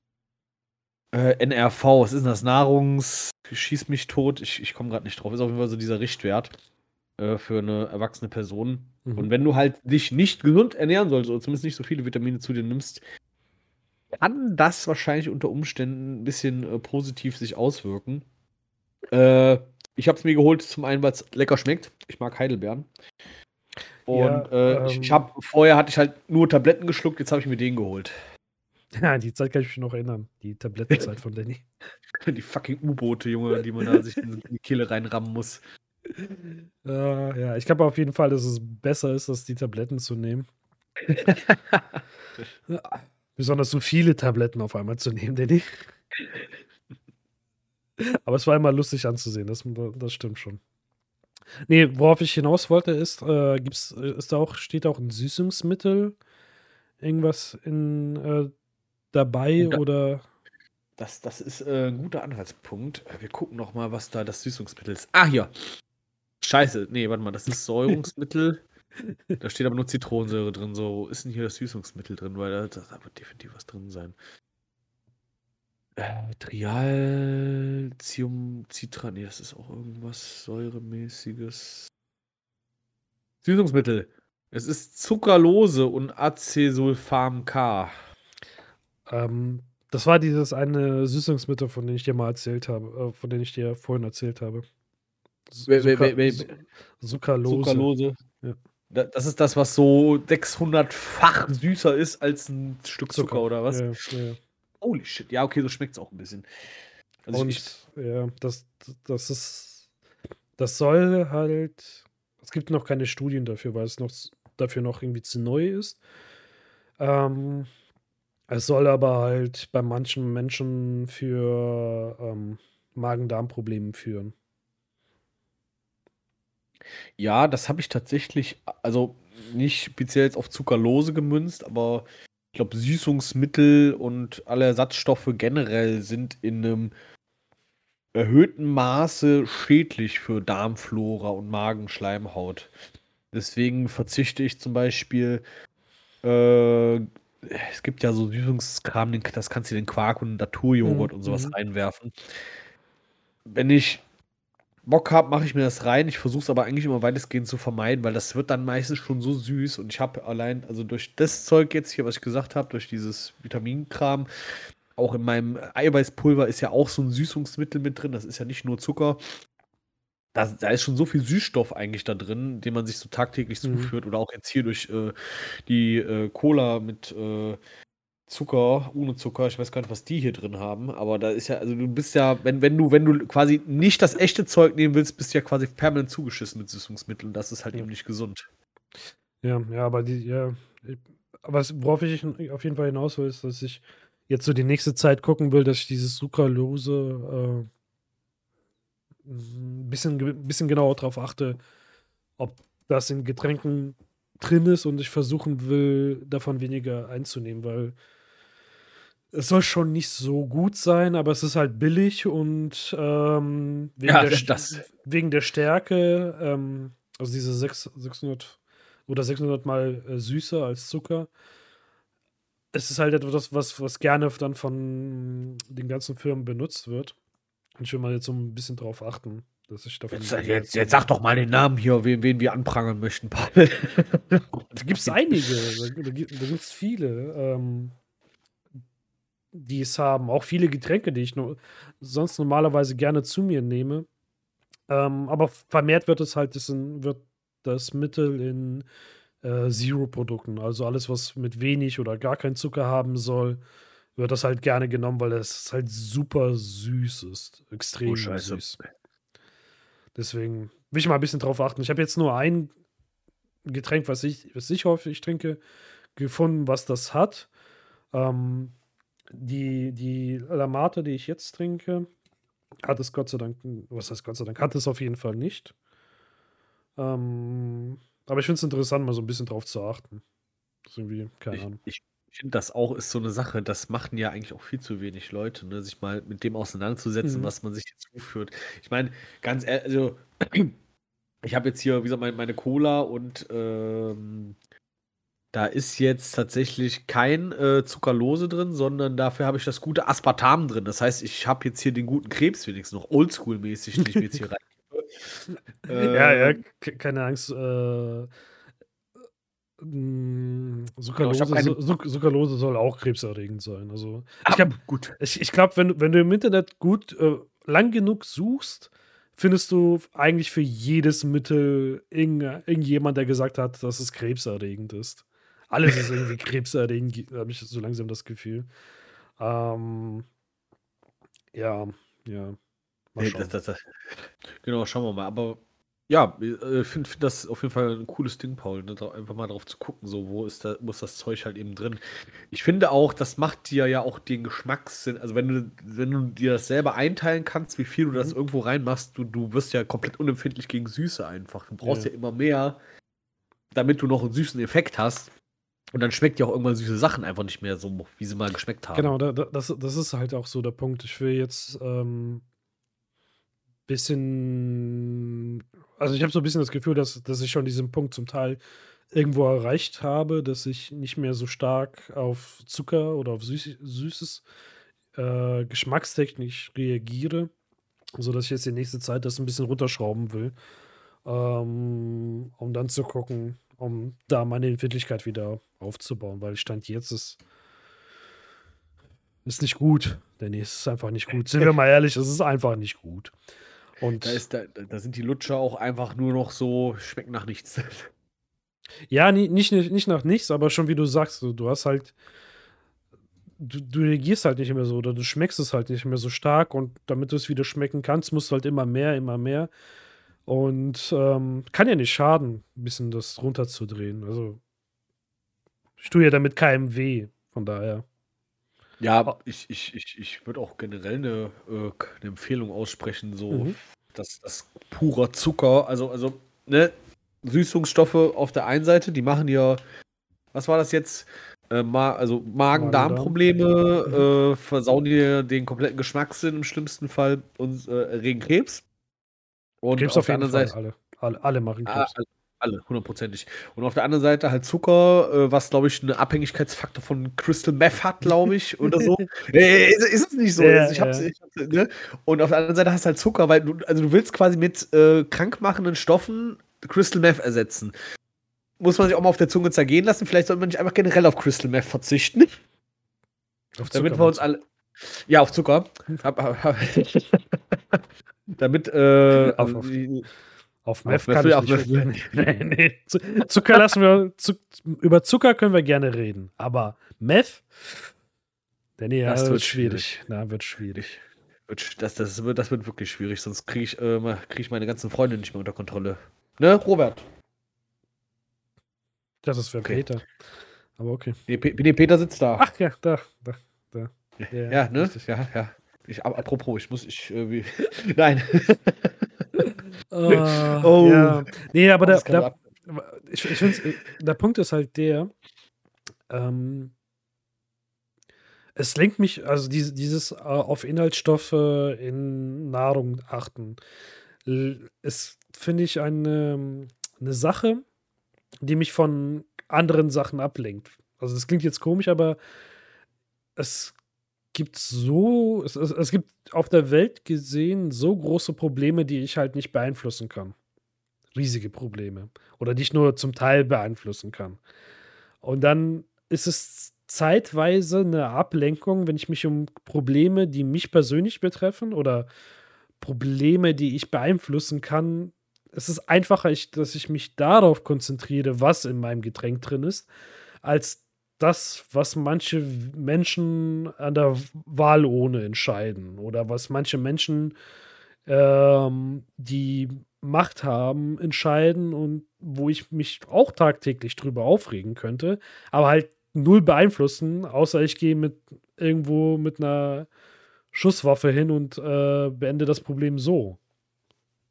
äh, NRV. Was ist denn das? Nahrungs... Schieß mich tot. Ich, ich komme gerade nicht drauf. Ist auf jeden Fall so dieser Richtwert äh, für eine erwachsene Person. Mhm. Und wenn du halt dich nicht gesund ernähren sollst, oder zumindest nicht so viele Vitamine zu dir nimmst, kann das wahrscheinlich unter Umständen ein bisschen äh, positiv sich auswirken. Äh, ich habe es mir geholt, zum einen, weil es lecker schmeckt. Ich mag Heidelbeeren. Und ja, äh, ähm, ich, ich habe vorher hatte ich halt nur Tabletten geschluckt, jetzt habe ich mir den geholt. Ja, die Zeit kann ich mich noch erinnern. Die Tablettenzeit von Danny. Die fucking U-Boote, Junge, die man da sich in die Kehle reinrammen muss. Uh, ja, ich glaube auf jeden Fall, dass es besser ist, als die Tabletten zu nehmen. Besonders so viele Tabletten auf einmal zu nehmen, Danny. Aber es war immer lustig anzusehen, das, das stimmt schon. Nee, worauf ich hinaus wollte, ist, äh, gibt's, ist da auch, steht da auch ein Süßungsmittel irgendwas in, äh, dabei da, oder? Das, das ist äh, ein guter Anhaltspunkt. Wir gucken noch mal, was da das Süßungsmittel ist. Ah, hier. Scheiße, nee, warte mal, das ist Säurungsmittel. da steht aber nur Zitronensäure drin. So, wo ist denn hier das Süßungsmittel drin? Weil da, da wird definitiv was drin sein. Äh, Trialcium Citran. Nee, das ist auch irgendwas säuremäßiges. Süßungsmittel. Es ist Zuckerlose und Acesulfam K. Ähm, das war dieses eine Süßungsmittel, von dem ich dir mal erzählt habe, äh, von dem ich dir vorhin erzählt habe. Zuckerlose. Ja. Das ist das, was so 600-fach süßer ist als ein Stück Zucker, Zucker oder was? Ja, ja. Holy shit. Ja, okay, so schmeckt es auch ein bisschen. Also Und ich, ja, das, das ist. Das soll halt. Es gibt noch keine Studien dafür, weil es noch dafür noch irgendwie zu neu ist. Ähm, es soll aber halt bei manchen Menschen für ähm, Magen-Darm-Probleme führen. Ja, das habe ich tatsächlich, also nicht speziell jetzt auf Zuckerlose gemünzt, aber ich glaube, Süßungsmittel und alle Ersatzstoffe generell sind in einem erhöhten Maße schädlich für Darmflora und Magenschleimhaut. Deswegen verzichte ich zum Beispiel, äh, es gibt ja so Süßungskram, das kannst du in den Quark und Naturjoghurt mhm. und sowas mhm. reinwerfen. Wenn ich Bock habe, mache ich mir das rein. Ich versuche es aber eigentlich immer weitestgehend zu vermeiden, weil das wird dann meistens schon so süß. Und ich habe allein, also durch das Zeug jetzt hier, was ich gesagt habe, durch dieses Vitaminkram, auch in meinem Eiweißpulver ist ja auch so ein Süßungsmittel mit drin. Das ist ja nicht nur Zucker. Da, da ist schon so viel Süßstoff eigentlich da drin, den man sich so tagtäglich mhm. zuführt. Oder auch jetzt hier durch äh, die äh, Cola mit äh, Zucker, ohne Zucker, ich weiß gar nicht, was die hier drin haben, aber da ist ja, also du bist ja, wenn, wenn du, wenn du quasi nicht das echte Zeug nehmen willst, bist du ja quasi permanent zugeschissen mit Süßungsmitteln. Das ist halt ja. eben nicht gesund. Ja, ja, aber die, ja, aber worauf ich auf jeden Fall hinaus will, ist, dass ich jetzt so die nächste Zeit gucken will, dass ich dieses Zuckerlose äh, ein bisschen, bisschen genauer darauf achte, ob das in Getränken drin ist und ich versuchen will, davon weniger einzunehmen, weil es soll schon nicht so gut sein, aber es ist halt billig und ähm, wegen, ja, der, das. wegen der Stärke, ähm, also diese 600 oder 600 mal äh, süßer als Zucker. Es ist halt etwas, was, was gerne dann von den ganzen Firmen benutzt wird. Und ich will mal jetzt so ein bisschen drauf achten, dass ich davon. Jetzt, jetzt, jetzt sag doch mal den Namen hier, wen, wen wir anprangern möchten, Paul. da gibt es einige, da, da gibt es viele. Ähm, die es haben. Auch viele Getränke, die ich no sonst normalerweise gerne zu mir nehme. Ähm, aber vermehrt wird es halt das, in, wird das Mittel in äh, Zero-Produkten. Also alles, was mit wenig oder gar kein Zucker haben soll, wird das halt gerne genommen, weil es halt super süß ist. Extrem oh, süß. Deswegen will ich mal ein bisschen drauf achten. Ich habe jetzt nur ein Getränk, was ich, was ich häufig trinke, gefunden, was das hat. Ähm, die, die Lamate, die ich jetzt trinke, hat es Gott sei Dank, was heißt Gott sei Dank, hat es auf jeden Fall nicht. Ähm, aber ich finde es interessant, mal so ein bisschen drauf zu achten. Das ist irgendwie, keine ich, Ahnung. Ich finde, das auch ist so eine Sache, das machen ja eigentlich auch viel zu wenig Leute, ne? sich mal mit dem auseinanderzusetzen, mhm. was man sich jetzt zuführt. Ich meine, ganz ehrlich, also ich habe jetzt hier, wie gesagt, meine, meine Cola und ähm, da ist jetzt tatsächlich kein äh, Zuckerlose drin, sondern dafür habe ich das gute Aspartam drin. Das heißt, ich habe jetzt hier den guten Krebs wenigstens noch oldschool-mäßig, den ich mir jetzt hier rein. äh, ja, ja, ähm. keine Angst. Äh, Zuckerlose, keine... Zuckerlose, soll auch krebserregend sein. Also, ich, gut. ich, ich glaube, wenn, wenn du im Internet gut äh, lang genug suchst, findest du eigentlich für jedes Mittel irgendjemand, der gesagt hat, dass es krebserregend ist. Alles ist irgendwie krebserregend, habe ich so langsam das Gefühl. Ähm, ja, ja. Mal schauen. Das, das, das. Genau, schauen wir mal. Aber ja, ich äh, finde find das auf jeden Fall ein cooles Ding, Paul. Ne? Einfach mal drauf zu gucken, so wo ist, da, wo ist das Zeug halt eben drin. Ich finde auch, das macht dir ja auch den Geschmackssinn. Also wenn du, wenn du dir das selber einteilen kannst, wie viel du mhm. das irgendwo reinmachst, du, du wirst ja komplett unempfindlich gegen Süße einfach. Du brauchst ja, ja immer mehr, damit du noch einen süßen Effekt hast. Und dann schmeckt ja auch irgendwann süße Sachen einfach nicht mehr so, wie sie mal geschmeckt haben. Genau, da, das, das ist halt auch so der Punkt. Ich will jetzt ähm, bisschen, also ich habe so ein bisschen das Gefühl, dass, dass ich schon diesen Punkt zum Teil irgendwo erreicht habe, dass ich nicht mehr so stark auf Zucker oder auf Süß, Süßes äh, geschmackstechnisch reagiere, sodass ich jetzt die nächste Zeit das ein bisschen runterschrauben will, ähm, um dann zu gucken, um da meine Empfindlichkeit wieder aufzubauen, weil Stand jetzt ist, ist nicht gut. Danny, es ist einfach nicht gut. Sind wir mal ehrlich, es ist einfach nicht gut. Und da, ist, da, da sind die Lutscher auch einfach nur noch so, schmecken nach nichts. Ja, nicht, nicht, nicht nach nichts, aber schon wie du sagst, du, du hast halt, du, du reagierst halt nicht mehr so oder du schmeckst es halt nicht mehr so stark und damit du es wieder schmecken kannst, musst du halt immer mehr, immer mehr. Und ähm, kann ja nicht schaden, ein bisschen das runterzudrehen. Also, ich tue ja damit keinem weh, von daher. Ja, ich, ich, ich, ich würde auch generell eine, äh, eine Empfehlung aussprechen, so, mhm. Dass das purer Zucker, also, also ne, Süßungsstoffe auf der einen Seite, die machen ja, was war das jetzt? Äh, Ma also Magen-Darm-Probleme, äh, versauen dir den kompletten Geschmackssinn im schlimmsten Fall und äh, erregen Krebs. Und Krebs auf, auf der anderen Seite. Alle. alle. Alle machen ah, Krebs. Ah, alle, hundertprozentig. Und auf der anderen Seite halt Zucker, äh, was, glaube ich, eine Abhängigkeitsfaktor von Crystal Meth hat, glaube ich, oder so. äh, ist, ist, es nicht so. Ja, ich hab's, ja. ich hab's, ne? Und auf der anderen Seite hast du halt Zucker, weil du, also du willst quasi mit äh, krankmachenden Stoffen Crystal Meth ersetzen. Muss man sich auch mal auf der Zunge zergehen lassen. Vielleicht sollte man nicht einfach generell auf Crystal Meth verzichten. Auf Zucker, damit wir uns alle. Ja, auf Zucker. damit äh, auf, auf, auf Meth kann ich nicht. nee, nee. Zucker lassen wir. über Zucker können wir gerne reden. Aber Meth. Danny, ja, das wird schwierig. schwierig. Na, wird schwierig. Das, das, wird, das wird wirklich schwierig, sonst kriege ich, äh, krieg ich meine ganzen Freunde nicht mehr unter Kontrolle. Ne, Robert? Das ist für okay. Peter. Aber okay. Nee, nee, Peter sitzt da. Ach ja, da, da, da. Ja, ja ne? Ja, ja. Ich, apropos, ich muss, ich, äh, nein. Uh, oh. Ja. Nee, aber der, der, ich, ich finde, der Punkt ist halt der, ähm, es lenkt mich, also diese, dieses uh, auf Inhaltsstoffe in Nahrung achten, ist, finde ich, eine, eine Sache, die mich von anderen Sachen ablenkt. Also das klingt jetzt komisch, aber es gibt so, es, es, gibt auf der Welt gesehen so große Probleme, die ich halt nicht beeinflussen kann. Riesige Probleme. Oder die ich nur zum Teil beeinflussen kann. Und dann ist es zeitweise eine Ablenkung, wenn ich mich um Probleme, die mich persönlich betreffen oder Probleme, die ich beeinflussen kann, es ist einfacher, dass ich mich darauf konzentriere, was in meinem Getränk drin ist, als das, was manche Menschen an der Wahl ohne entscheiden oder was manche Menschen, ähm, die Macht haben, entscheiden und wo ich mich auch tagtäglich drüber aufregen könnte, aber halt null beeinflussen, außer ich gehe mit irgendwo mit einer Schusswaffe hin und äh, beende das Problem so.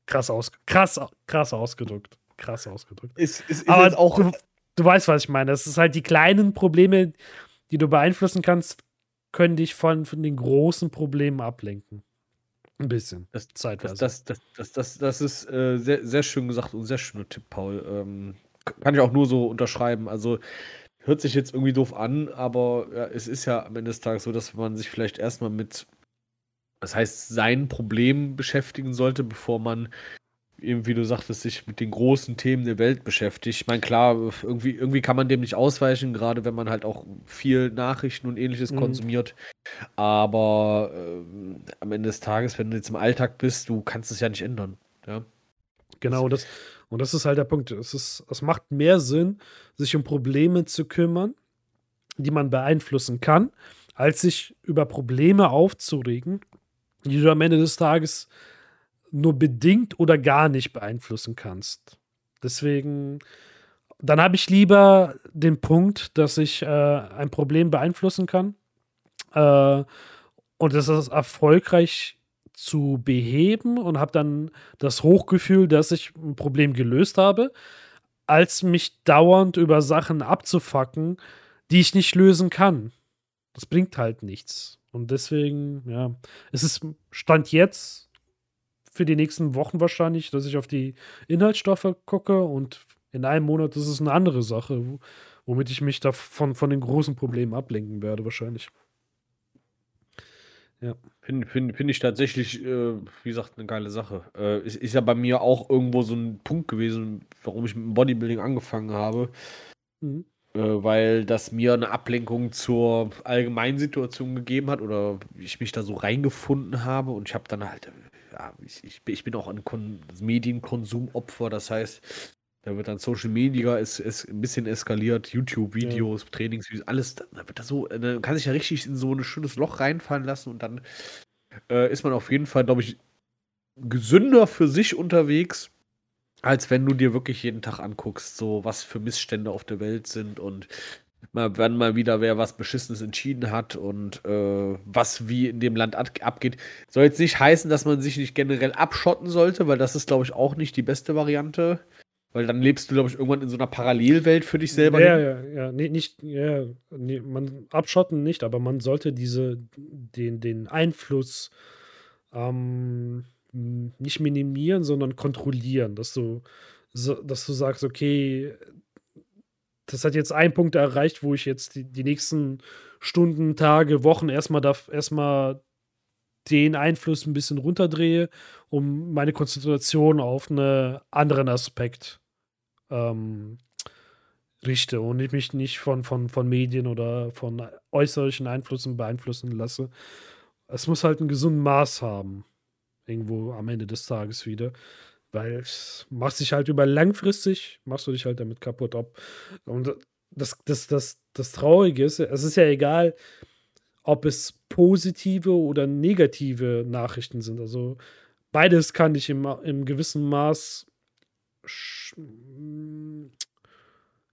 Krass, aus, krass, krass ausgedrückt. Krass ausgedrückt. Ist, ist, ist Aber auch. Du, weißt, was ich meine. Es ist halt die kleinen Probleme, die du beeinflussen kannst, können dich von, von den großen Problemen ablenken. Ein bisschen. Das, zeitweise. Das, das, das, das, das ist äh, sehr, sehr schön gesagt und sehr schöner Tipp, Paul. Ähm, kann ich auch nur so unterschreiben. Also hört sich jetzt irgendwie doof an, aber ja, es ist ja am Ende des Tages so, dass man sich vielleicht erstmal mit das heißt, sein Problem beschäftigen sollte, bevor man eben, wie du sagtest, sich mit den großen Themen der Welt beschäftigt. Ich meine, klar, irgendwie, irgendwie kann man dem nicht ausweichen, gerade wenn man halt auch viel Nachrichten und ähnliches mhm. konsumiert. Aber äh, am Ende des Tages, wenn du jetzt im Alltag bist, du kannst es ja nicht ändern. Ja? Genau, das, und das ist halt der Punkt. Es, ist, es macht mehr Sinn, sich um Probleme zu kümmern, die man beeinflussen kann, als sich über Probleme aufzuregen, die du am Ende des Tages nur bedingt oder gar nicht beeinflussen kannst. Deswegen, dann habe ich lieber den Punkt, dass ich äh, ein Problem beeinflussen kann äh, und das ist erfolgreich zu beheben und habe dann das Hochgefühl, dass ich ein Problem gelöst habe, als mich dauernd über Sachen abzufacken, die ich nicht lösen kann. Das bringt halt nichts. Und deswegen, ja, es ist Stand jetzt für die nächsten Wochen wahrscheinlich, dass ich auf die Inhaltsstoffe gucke und in einem Monat ist es eine andere Sache, womit ich mich davon von den großen Problemen ablenken werde, wahrscheinlich. Ja. Finde find, find ich tatsächlich, äh, wie gesagt, eine geile Sache. Äh, ist, ist ja bei mir auch irgendwo so ein Punkt gewesen, warum ich mit dem Bodybuilding angefangen habe. Mhm äh, weil das mir eine Ablenkung zur allgemeinen Situation gegeben hat oder ich mich da so reingefunden habe und ich habe dann halt, ja, ich, ich, ich bin auch ein Kon Medienkonsumopfer, das heißt, da wird dann Social Media ist, ist ein bisschen eskaliert, YouTube-Videos, ja. Trainingsvideos, alles, da wird das so, dann kann sich ja richtig in so ein schönes Loch reinfallen lassen und dann äh, ist man auf jeden Fall, glaube ich, gesünder für sich unterwegs als wenn du dir wirklich jeden Tag anguckst, so was für Missstände auf der Welt sind und mal, wenn mal wieder wer was Beschissenes entschieden hat und äh, was wie in dem Land abgeht. Soll jetzt nicht heißen, dass man sich nicht generell abschotten sollte, weil das ist, glaube ich, auch nicht die beste Variante. Weil dann lebst du, glaube ich, irgendwann in so einer Parallelwelt für dich selber. Ja, ja, ja. Nee, nicht, ja, nee, man abschotten nicht, aber man sollte diese, den, den Einfluss ähm, nicht minimieren, sondern kontrollieren, dass du, so, dass du sagst, okay, das hat jetzt einen Punkt erreicht, wo ich jetzt die, die nächsten Stunden, Tage, Wochen erstmal erstmal den Einfluss ein bisschen runterdrehe, um meine Konzentration auf einen anderen Aspekt ähm, richte und ich mich nicht von, von, von Medien oder von äußerlichen Einflüssen beeinflussen lasse. Es muss halt ein gesundes Maß haben. Irgendwo am Ende des Tages wieder. Weil es macht sich halt über langfristig, machst du dich halt damit kaputt. Ob, und das, das, das, das Traurige ist, es ist ja egal, ob es positive oder negative Nachrichten sind. Also beides kann dich im, im gewissen Maß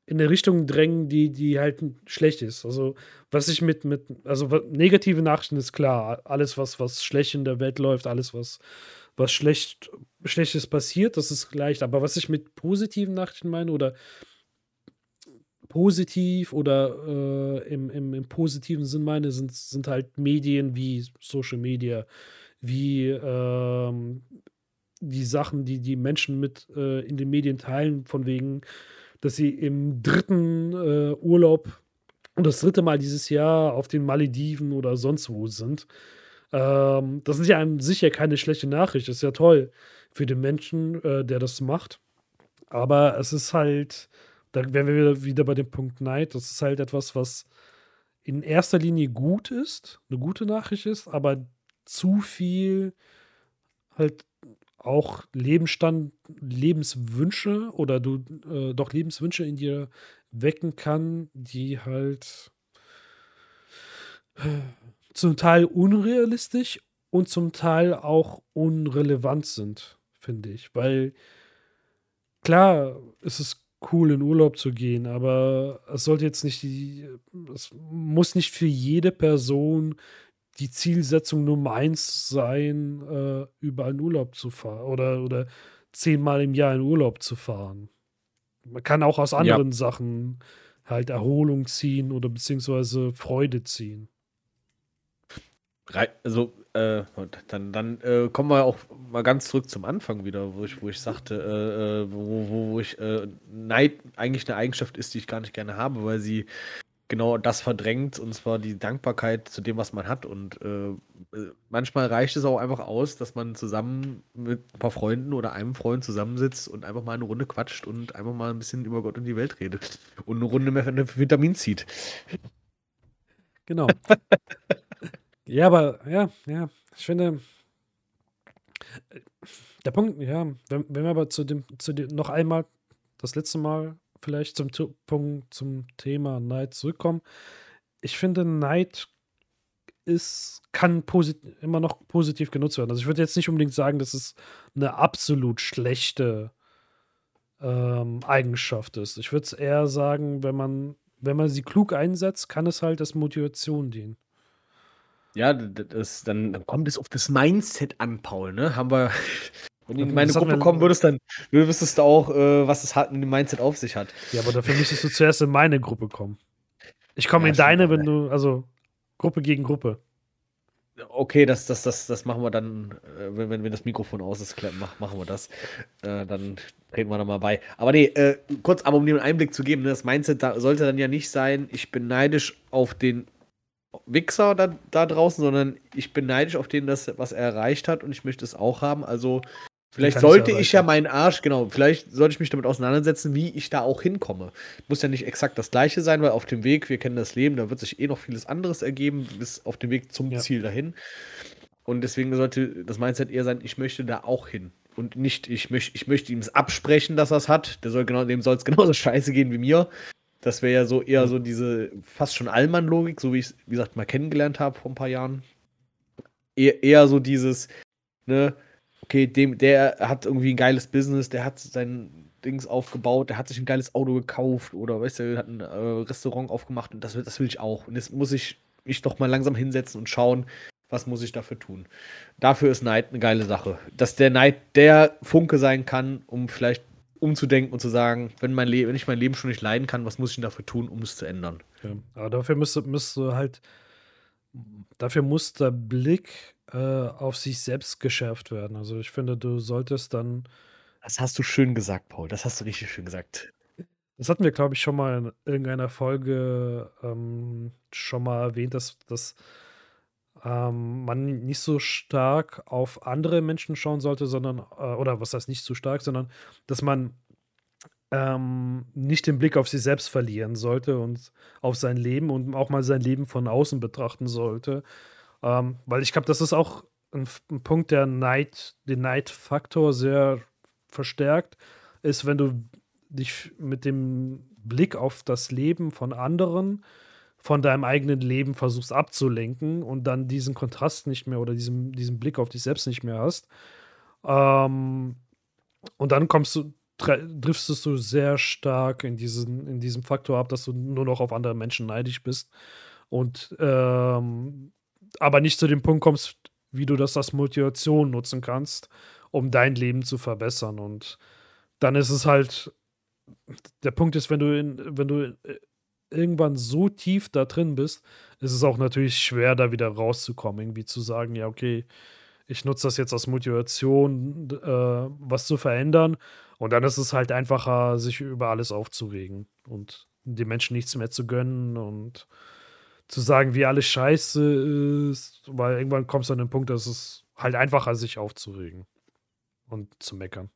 in eine Richtung drängen, die, die halt schlecht ist. Also, was ich mit, mit, also negative Nachrichten ist klar, alles, was, was schlecht in der Welt läuft, alles, was, was schlecht, Schlechtes passiert, das ist leicht. Aber was ich mit positiven Nachrichten meine, oder positiv oder äh, im, im, im positiven Sinn meine, sind, sind halt Medien wie Social Media, wie ähm, die Sachen, die die Menschen mit äh, in den Medien teilen, von wegen, dass sie im dritten äh, Urlaub und das dritte Mal dieses Jahr auf den Malediven oder sonst wo sind. Ähm, das ist ja an sich ja keine schlechte Nachricht. Das ist ja toll für den Menschen, äh, der das macht. Aber es ist halt, da wären wir wieder bei dem Punkt Neid. Das ist halt etwas, was in erster Linie gut ist, eine gute Nachricht ist, aber zu viel halt auch Lebensstand, Lebenswünsche oder du äh, doch Lebenswünsche in dir wecken kann, die halt zum Teil unrealistisch und zum Teil auch unrelevant sind, finde ich. Weil klar, es ist cool in Urlaub zu gehen, aber es sollte jetzt nicht die, es muss nicht für jede Person die Zielsetzung Nummer eins sein, äh, überall in Urlaub zu fahren oder, oder zehnmal im Jahr in Urlaub zu fahren. Man kann auch aus anderen ja. Sachen halt Erholung ziehen oder beziehungsweise Freude ziehen. Also, äh, dann, dann äh, kommen wir auch mal ganz zurück zum Anfang wieder, wo ich, wo ich sagte, äh, äh wo, wo, ich äh, Neid eigentlich eine Eigenschaft ist, die ich gar nicht gerne habe, weil sie genau das verdrängt, und zwar die Dankbarkeit zu dem, was man hat. Und äh, manchmal reicht es auch einfach aus, dass man zusammen mit ein paar Freunden oder einem Freund zusammensitzt und einfach mal eine Runde quatscht und einfach mal ein bisschen über Gott und die Welt redet und eine Runde mehr Vitamin zieht. Genau. ja, aber ja, ja, ich finde, der Punkt, ja, wenn, wenn wir aber zu dem, zu dem noch einmal das letzte Mal vielleicht zum Punkt, zum Thema Neid zurückkommen. Ich finde, Neid ist, kann immer noch positiv genutzt werden. Also ich würde jetzt nicht unbedingt sagen, dass es eine absolut schlechte ähm, Eigenschaft ist. Ich würde es eher sagen, wenn man, wenn man sie klug einsetzt, kann es halt als Motivation dienen. Ja, das, dann, dann kommt es auf das Mindset an, Paul, ne? Haben wir wenn du in meine Gruppe kommen würdest, dann wüsstest du auch, äh, was es hat, mit dem Mindset auf sich hat. Ja, aber dafür müsstest du zuerst in meine Gruppe kommen. Ich komme ja, in deine, wenn du, also Gruppe gegen Gruppe. Okay, das, das, das, das machen wir dann, äh, wenn, wenn das Mikrofon aus ist, machen wir das. Äh, dann treten wir da mal bei. Aber nee, äh, kurz, aber um dir einen Einblick zu geben, ne, das Mindset da sollte dann ja nicht sein, ich bin neidisch auf den Wichser da, da draußen, sondern ich bin neidisch auf den, das, was er erreicht hat und ich möchte es auch haben. Also Vielleicht sollte ich ja meinen Arsch, genau, vielleicht sollte ich mich damit auseinandersetzen, wie ich da auch hinkomme. Muss ja nicht exakt das gleiche sein, weil auf dem Weg, wir kennen das Leben, da wird sich eh noch vieles anderes ergeben, bis auf dem Weg zum ja. Ziel dahin. Und deswegen sollte das Mindset eher sein, ich möchte da auch hin. Und nicht, ich, möcht, ich möchte ihm es absprechen, dass er es hat. Der soll genau, dem soll es genauso scheiße gehen wie mir. Das wäre ja so eher so diese fast schon Allmann-Logik, so wie ich es, wie gesagt, mal kennengelernt habe vor ein paar Jahren. Eher, eher so dieses, ne, okay, dem, der hat irgendwie ein geiles Business, der hat sein Dings aufgebaut, der hat sich ein geiles Auto gekauft oder weißt du, hat ein äh, Restaurant aufgemacht und das, das will ich auch. Und jetzt muss ich mich doch mal langsam hinsetzen und schauen, was muss ich dafür tun. Dafür ist Neid eine geile Sache. Dass der Neid der Funke sein kann, um vielleicht umzudenken und zu sagen, wenn, mein wenn ich mein Leben schon nicht leiden kann, was muss ich denn dafür tun, um es zu ändern? Ja, aber dafür müsste, müsste halt, dafür muss der Blick äh, auf sich selbst geschärft werden. Also ich finde, du solltest dann. Das hast du schön gesagt, Paul. Das hast du richtig schön gesagt. Das hatten wir, glaube ich, schon mal in irgendeiner Folge ähm, schon mal erwähnt, dass, dass ähm, man nicht so stark auf andere Menschen schauen sollte, sondern, äh, oder was heißt nicht so stark, sondern dass man ähm, nicht den Blick auf sich selbst verlieren sollte und auf sein Leben und auch mal sein Leben von außen betrachten sollte. Ähm, weil ich glaube, das ist auch ein, ein, Punkt, der Neid, den Neidfaktor sehr verstärkt, ist, wenn du dich mit dem Blick auf das Leben von anderen von deinem eigenen Leben versuchst abzulenken und dann diesen Kontrast nicht mehr oder diesen, diesen Blick auf dich selbst nicht mehr hast. Ähm, und dann kommst du, driftest du sehr stark in, diesen, in diesem Faktor ab, dass du nur noch auf andere Menschen neidisch bist und ähm, aber nicht zu dem Punkt kommst, wie du das als Motivation nutzen kannst, um dein Leben zu verbessern. Und dann ist es halt, der Punkt ist, wenn du in, wenn du irgendwann so tief da drin bist, ist es auch natürlich schwer, da wieder rauszukommen. Irgendwie zu sagen, ja, okay, ich nutze das jetzt als Motivation, äh, was zu verändern. Und dann ist es halt einfacher, sich über alles aufzuregen und den Menschen nichts mehr zu gönnen und zu sagen, wie alles scheiße ist, weil irgendwann kommst du an den Punkt, dass es halt einfacher, sich aufzuregen und zu meckern.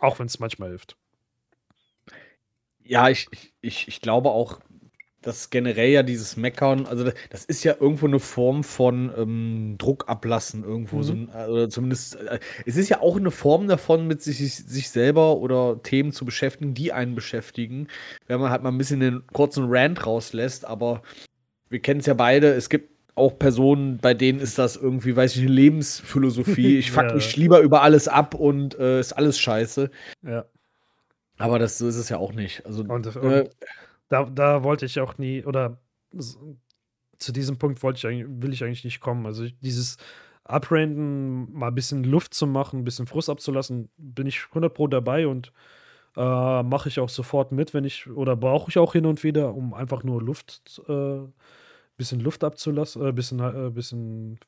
Auch wenn es manchmal hilft. Ja, ich, ich, ich glaube auch, dass generell ja dieses Meckern, also das ist ja irgendwo eine Form von ähm, Druck ablassen, irgendwo mhm. so ein, oder zumindest, äh, es ist ja auch eine Form davon, mit sich, sich selber oder Themen zu beschäftigen, die einen beschäftigen, wenn man halt mal ein bisschen den kurzen Rant rauslässt, aber wir kennen es ja beide, es gibt auch Personen, bei denen ist das irgendwie, weiß ich, eine Lebensphilosophie. Ich fuck ja. mich lieber über alles ab und äh, ist alles scheiße. Ja. Aber das, so ist es ja auch nicht. Also, und, äh, und da, da wollte ich auch nie, oder zu diesem Punkt wollte ich eigentlich, will ich eigentlich nicht kommen. Also dieses Abranden, mal ein bisschen Luft zu machen, ein bisschen Frust abzulassen, bin ich 100 Pro dabei und äh, mache ich auch sofort mit, wenn ich, oder brauche ich auch hin und wieder, um einfach nur Luft, äh, bisschen Luft abzulassen, äh, bisschen, äh, bisschen,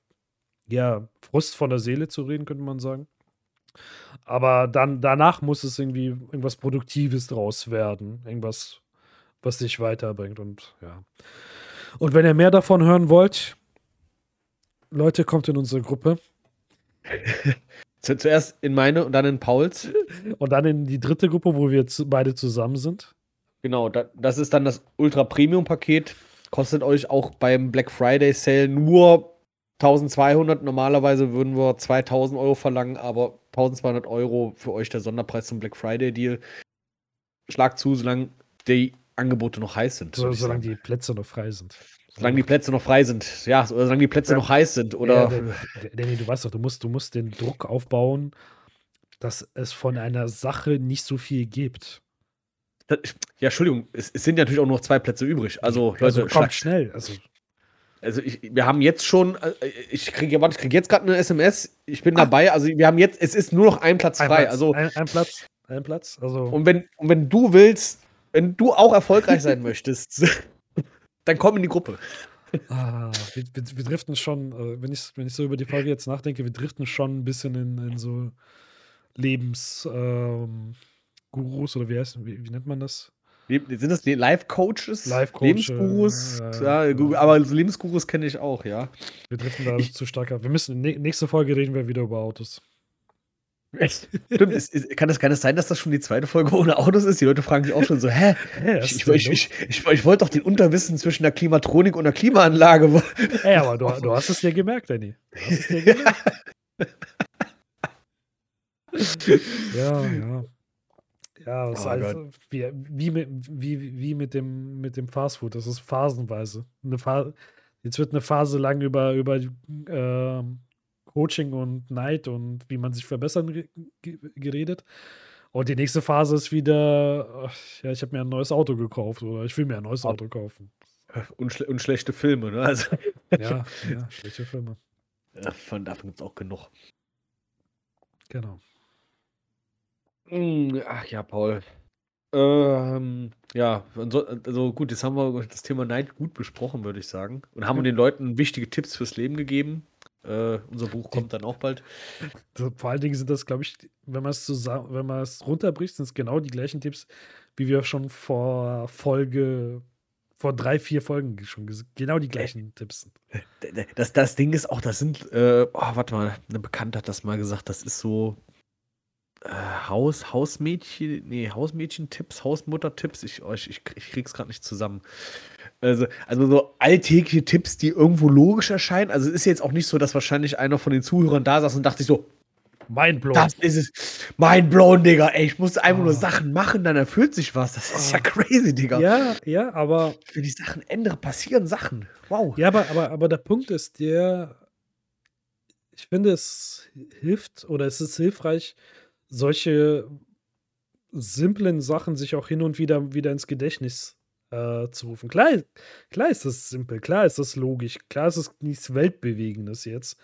ja, Frust von der Seele zu reden, könnte man sagen. Aber dann danach muss es irgendwie irgendwas Produktives draus werden. Irgendwas, was dich weiterbringt. Und ja. Und wenn ihr mehr davon hören wollt, Leute, kommt in unsere Gruppe. Zuerst in meine und dann in Pauls. Und dann in die dritte Gruppe, wo wir beide zusammen sind. Genau, das ist dann das Ultra Premium Paket. Kostet euch auch beim Black Friday Sale nur 1200. Normalerweise würden wir 2000 Euro verlangen, aber 1200 Euro für euch der Sonderpreis zum Black Friday Deal. Schlag zu, solange die Angebote noch heiß sind. So, solange die Plätze noch frei sind. Solange die Plätze noch frei sind. Ja, oder solange die Plätze ja. noch heiß sind. Oder. Ja, Danny, du weißt doch, du musst, du musst den Druck aufbauen, dass es von einer Sache nicht so viel gibt. ja, Entschuldigung, es, es, sind ja natürlich auch noch zwei Plätze übrig. Also, also Leute, kommt schnell. Also, also ich, wir haben jetzt schon, äh, ich kriege ich krieg jetzt gerade eine SMS, ich bin ah. dabei, also wir haben jetzt, es ist nur noch ein Platz ein frei. Platz, also ein, ein, Platz, ein Platz. Also und wenn, und wenn du willst, wenn du auch erfolgreich sein möchtest, dann komm in die Gruppe. Ah, wir, wir, wir, driften schon, äh, wenn, ich, wenn ich so über die Folge jetzt nachdenke, wir driften schon ein bisschen in, in so Lebensgurus ähm, oder wie heißt, wie, wie nennt man das? Sind das Live-Coaches? Live-Coaches. Lebensgurus? Ja, ja, aber Lebensgurus kenne ich auch, ja. Wir driften da ich, zu stark ab. Wir müssen, nächste Folge reden wir wieder über Autos. Echt? Stimmt, ist, ist, kann, das, kann es sein, dass das schon die zweite Folge ohne Autos ist? Die Leute fragen sich auch schon so, hä? hä ich, ich, ich, ich, wollte doch den Unterwissen zwischen der Klimatronik und der Klimaanlage. Ey, aber du, du hast es dir gemerkt, Danny. Du hast es dir gemerkt. ja, ja. Ja, oh also wie, wie, mit, wie, wie mit dem, mit dem Fastfood. Das ist phasenweise. Eine Phase, jetzt wird eine Phase lang über, über äh, Coaching und Neid und wie man sich verbessern geredet. Und die nächste Phase ist wieder, ja, ich habe mir ein neues Auto gekauft oder ich will mir ein neues Auto kaufen. Und, schle und schlechte Filme, ne? Also. Ja, ja, schlechte Filme. Ja, von davon gibt es auch genug. Genau. Hm, ach ja, Paul. Ähm, ja, also gut, jetzt haben wir das Thema Neid gut besprochen, würde ich sagen. Und haben Ja. den Leuten wichtige Tipps fürs Leben gegeben. Äh, unser Buch kommt dann auch bald. Vor allen Dingen sind das, glaube ich, wenn man es zusammen wenn man es runterbricht, sind es genau die gleichen Tipps, wie wir schon vor Folge vor 3, 4 Folgen schon genau die Äh, gleichen Tipps. d d das das Ding ist auch, das sind, äh oh, warte mal, 'ne Bekannte hat das mal gesagt, das ist so äh, Haus Hausmädchen ne, Hausmädchen-Tipps, Hausmutter-Tipps. Ich oh, ich ich ich krieg's grad nicht zusammen. Also also so alltägliche Tipps, die irgendwo logisch erscheinen. Also, es ist jetzt auch nicht so, dass wahrscheinlich einer von den Zuhörern da saß und dachte sich so: Mindblown. „Das ist es. Mindblown, Digga. Ey, ich muss einfach nur Ah. Sachen machen, dann erfüllt sich was. Das ist ja Ah. crazy, Digga. Ja, ja, aber Wenn ich Sachen ändere, passieren Sachen. Wow. ja, aber aber aber der Punkt ist der ich finde, es hilft oder es ist hilfreich, solche simplen Sachen sich auch hin und wieder wieder ins Gedächtnis, äh, zu rufen. Klar klar ist das simpel, klar ist das logisch, klar ist es nichts Weltbewegendes jetzt.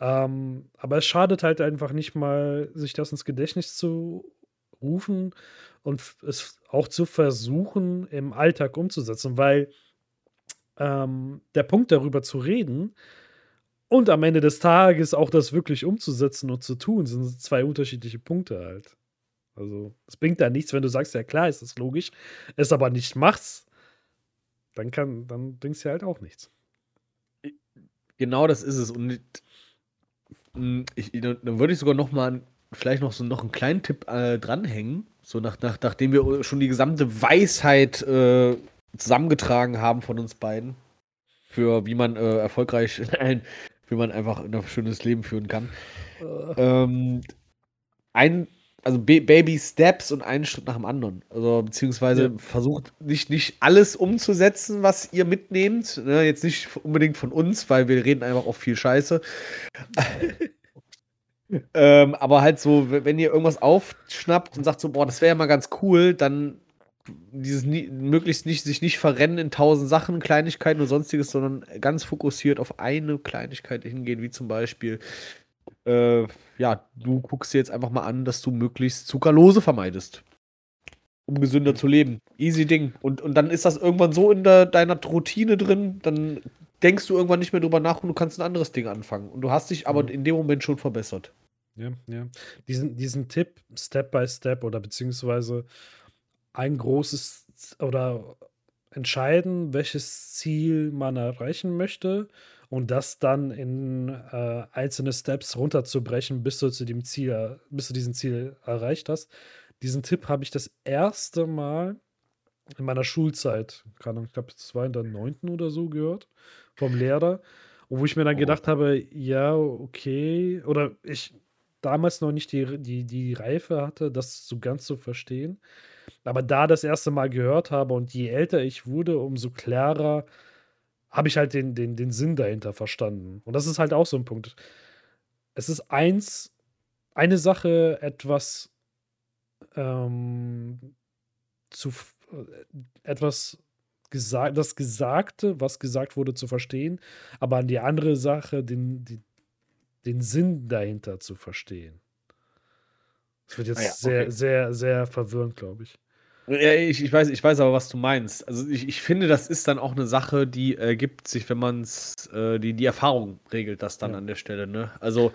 Ähm, aber es schadet halt einfach nicht mal, sich das ins Gedächtnis zu rufen und es auch zu versuchen, im Alltag umzusetzen, weil, ähm, der Punkt, darüber zu reden und am Ende des Tages auch das wirklich umzusetzen und zu tun, sind 2 unterschiedliche Punkte halt. Also, es bringt da nichts, wenn du sagst: „Ja klar, ist das logisch“, es aber nicht machst, dann kann dann bringt's dir halt auch nichts. Genau das ist es. Und ich dann würde ich sogar noch mal vielleicht noch so noch 'n kleinen Tipp, äh, dranhängen, so nach nach nachdem wir, schon die gesamte Weisheit, äh, zusammengetragen haben von uns beiden, für wie man, äh, erfolgreich ein wie man einfach 'n schönes Leben führen kann. Äh. Ähm, ein also Ba Baby Steps und einen Schritt nach dem anderen. Also, beziehungsweise Ja. versucht nicht nicht alles umzusetzen, was ihr mitnehmt, ne? Jetzt nicht unbedingt von uns, weil wir reden einfach auch viel Scheiße. Ähm, aber halt so, we wenn ihr irgendwas aufschnappt und sagt so: „Boah, das wäre ja mal ganz cool“, dann dieses nie möglichst nicht sich nicht verrennen in 1000 Sachen, Kleinigkeiten und Sonstiges, sondern ganz fokussiert auf eine Kleinigkeit hingehen, wie zum Beispiel, äh, ja, du guckst dir jetzt einfach mal an, dass du möglichst Zuckerlose vermeidest, um gesünder zu leben. Easy Ding. Und und dann ist das irgendwann so in der deiner Routine drin, dann denkst du irgendwann nicht mehr drüber nach und du kannst 'n anderes Ding anfangen. Und du hast dich aber Mhm. in dem Moment schon verbessert. Ja, ja. Diesen diesen Tipp Step by Step oder beziehungsweise ein großes oder entscheiden, welches Ziel man erreichen möchte und das dann in, äh, einzelne Steps runterzubrechen, bis du zu dem Ziel bis du diesen Ziel erreicht hast. Diesen Tipp habe ich das erste Mal in meiner Schulzeit, keine Ahnung, ich glaube, das war in der 9. oder so gehört vom Lehrer, wo ich mir dann Oh. gedacht habe: „Ja, okay“ oder ich damals noch nicht die die die Reife hatte, das so ganz zu verstehen, aber da das erste Mal gehört habe und je älter ich wurde, umso klarer habe ich halt den den den Sinn dahinter verstanden. Und das ist halt auch so 'n Punkt. Es ist eins eine Sache, etwas ähm, zu äh, etwas gesa das Gesagte, was gesagt wurde, zu verstehen, aber die andere Sache, den die den Sinn dahinter zu verstehen. Das wird Ah ja, jetzt sehr, okay. sehr, sehr verwirrend, glaube ich. Ja, ich ich weiß ich weiß aber, was du meinst. Also, ich ich finde, das ist dann auch 'ne Sache, die ergibt sich, wenn man's äh, die die Erfahrung regelt das dann Ja. an der Stelle, ne? Also,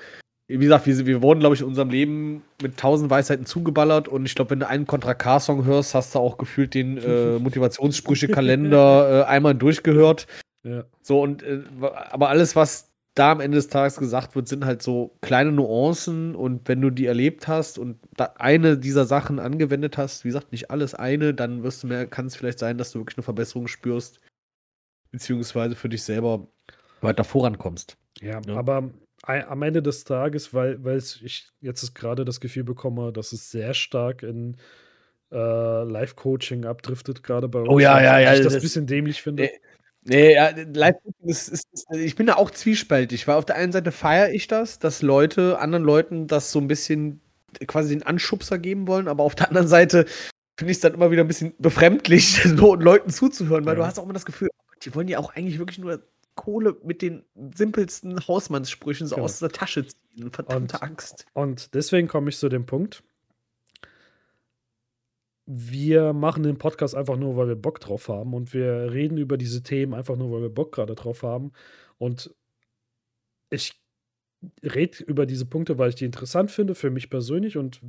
wie gesagt, wir wir wurden, glaube ich, in unserem Leben mit 1000 Weisheiten zugeballert und ich glaube, wenn du einen Contra K Song hörst, hast du auch gefühlt den, äh, Motivationssprüche-Kalender, äh, einmal durchgehört. Ja. So und, äh, aber alles, was da am Ende des Tages gesagt wird, sind halt so kleine Nuancen und wenn du die erlebt hast und eine dieser Sachen angewendet hast, wie gesagt, nicht alles, eine, dann wirst du mer kann's vielleicht sein, dass du wirklich 'ne Verbesserung spürst, beziehungsweise für dich selber weiter vorankommst. Ja, Ja. aber am Ende des Tages, weil weil's ich jetzt grade das Gefühl bekomme, dass es sehr stark in, äh, Life-Coaching abdriftet, grade bei uns, Oh ja, ja, ja, ich das das bisschen dämlich finde. Ne ne, ja, Life-Coaching ist ist ist ich bin da auch zwiespältig, weil auf der einen Seite feiere ich das, dass Leute anderen Leuten das so 'n bisschen quasi den Anschubser geben wollen, aber auf der anderen Seite finde ich's dann immer wieder 'n bisschen befremdlich, so Leuten zuzuhören, weil du Ja. hast auch immer das Gefühl, die wollen ja auch eigentlich wirklich nur Kohle mit den simpelsten Hausmannssprüchen so Genau. aus der Tasche ziehen. Verdammte Und Axt. und deswegen komme ich zu dem Punkt wir machen den Podcast einfach nur, weil wir Bock drauf haben und wir reden über diese Themen einfach nur, weil wir Bock gerade drauf haben. Und ich rede über diese Punkte, weil ich die interessant finde, für mich persönlich. Und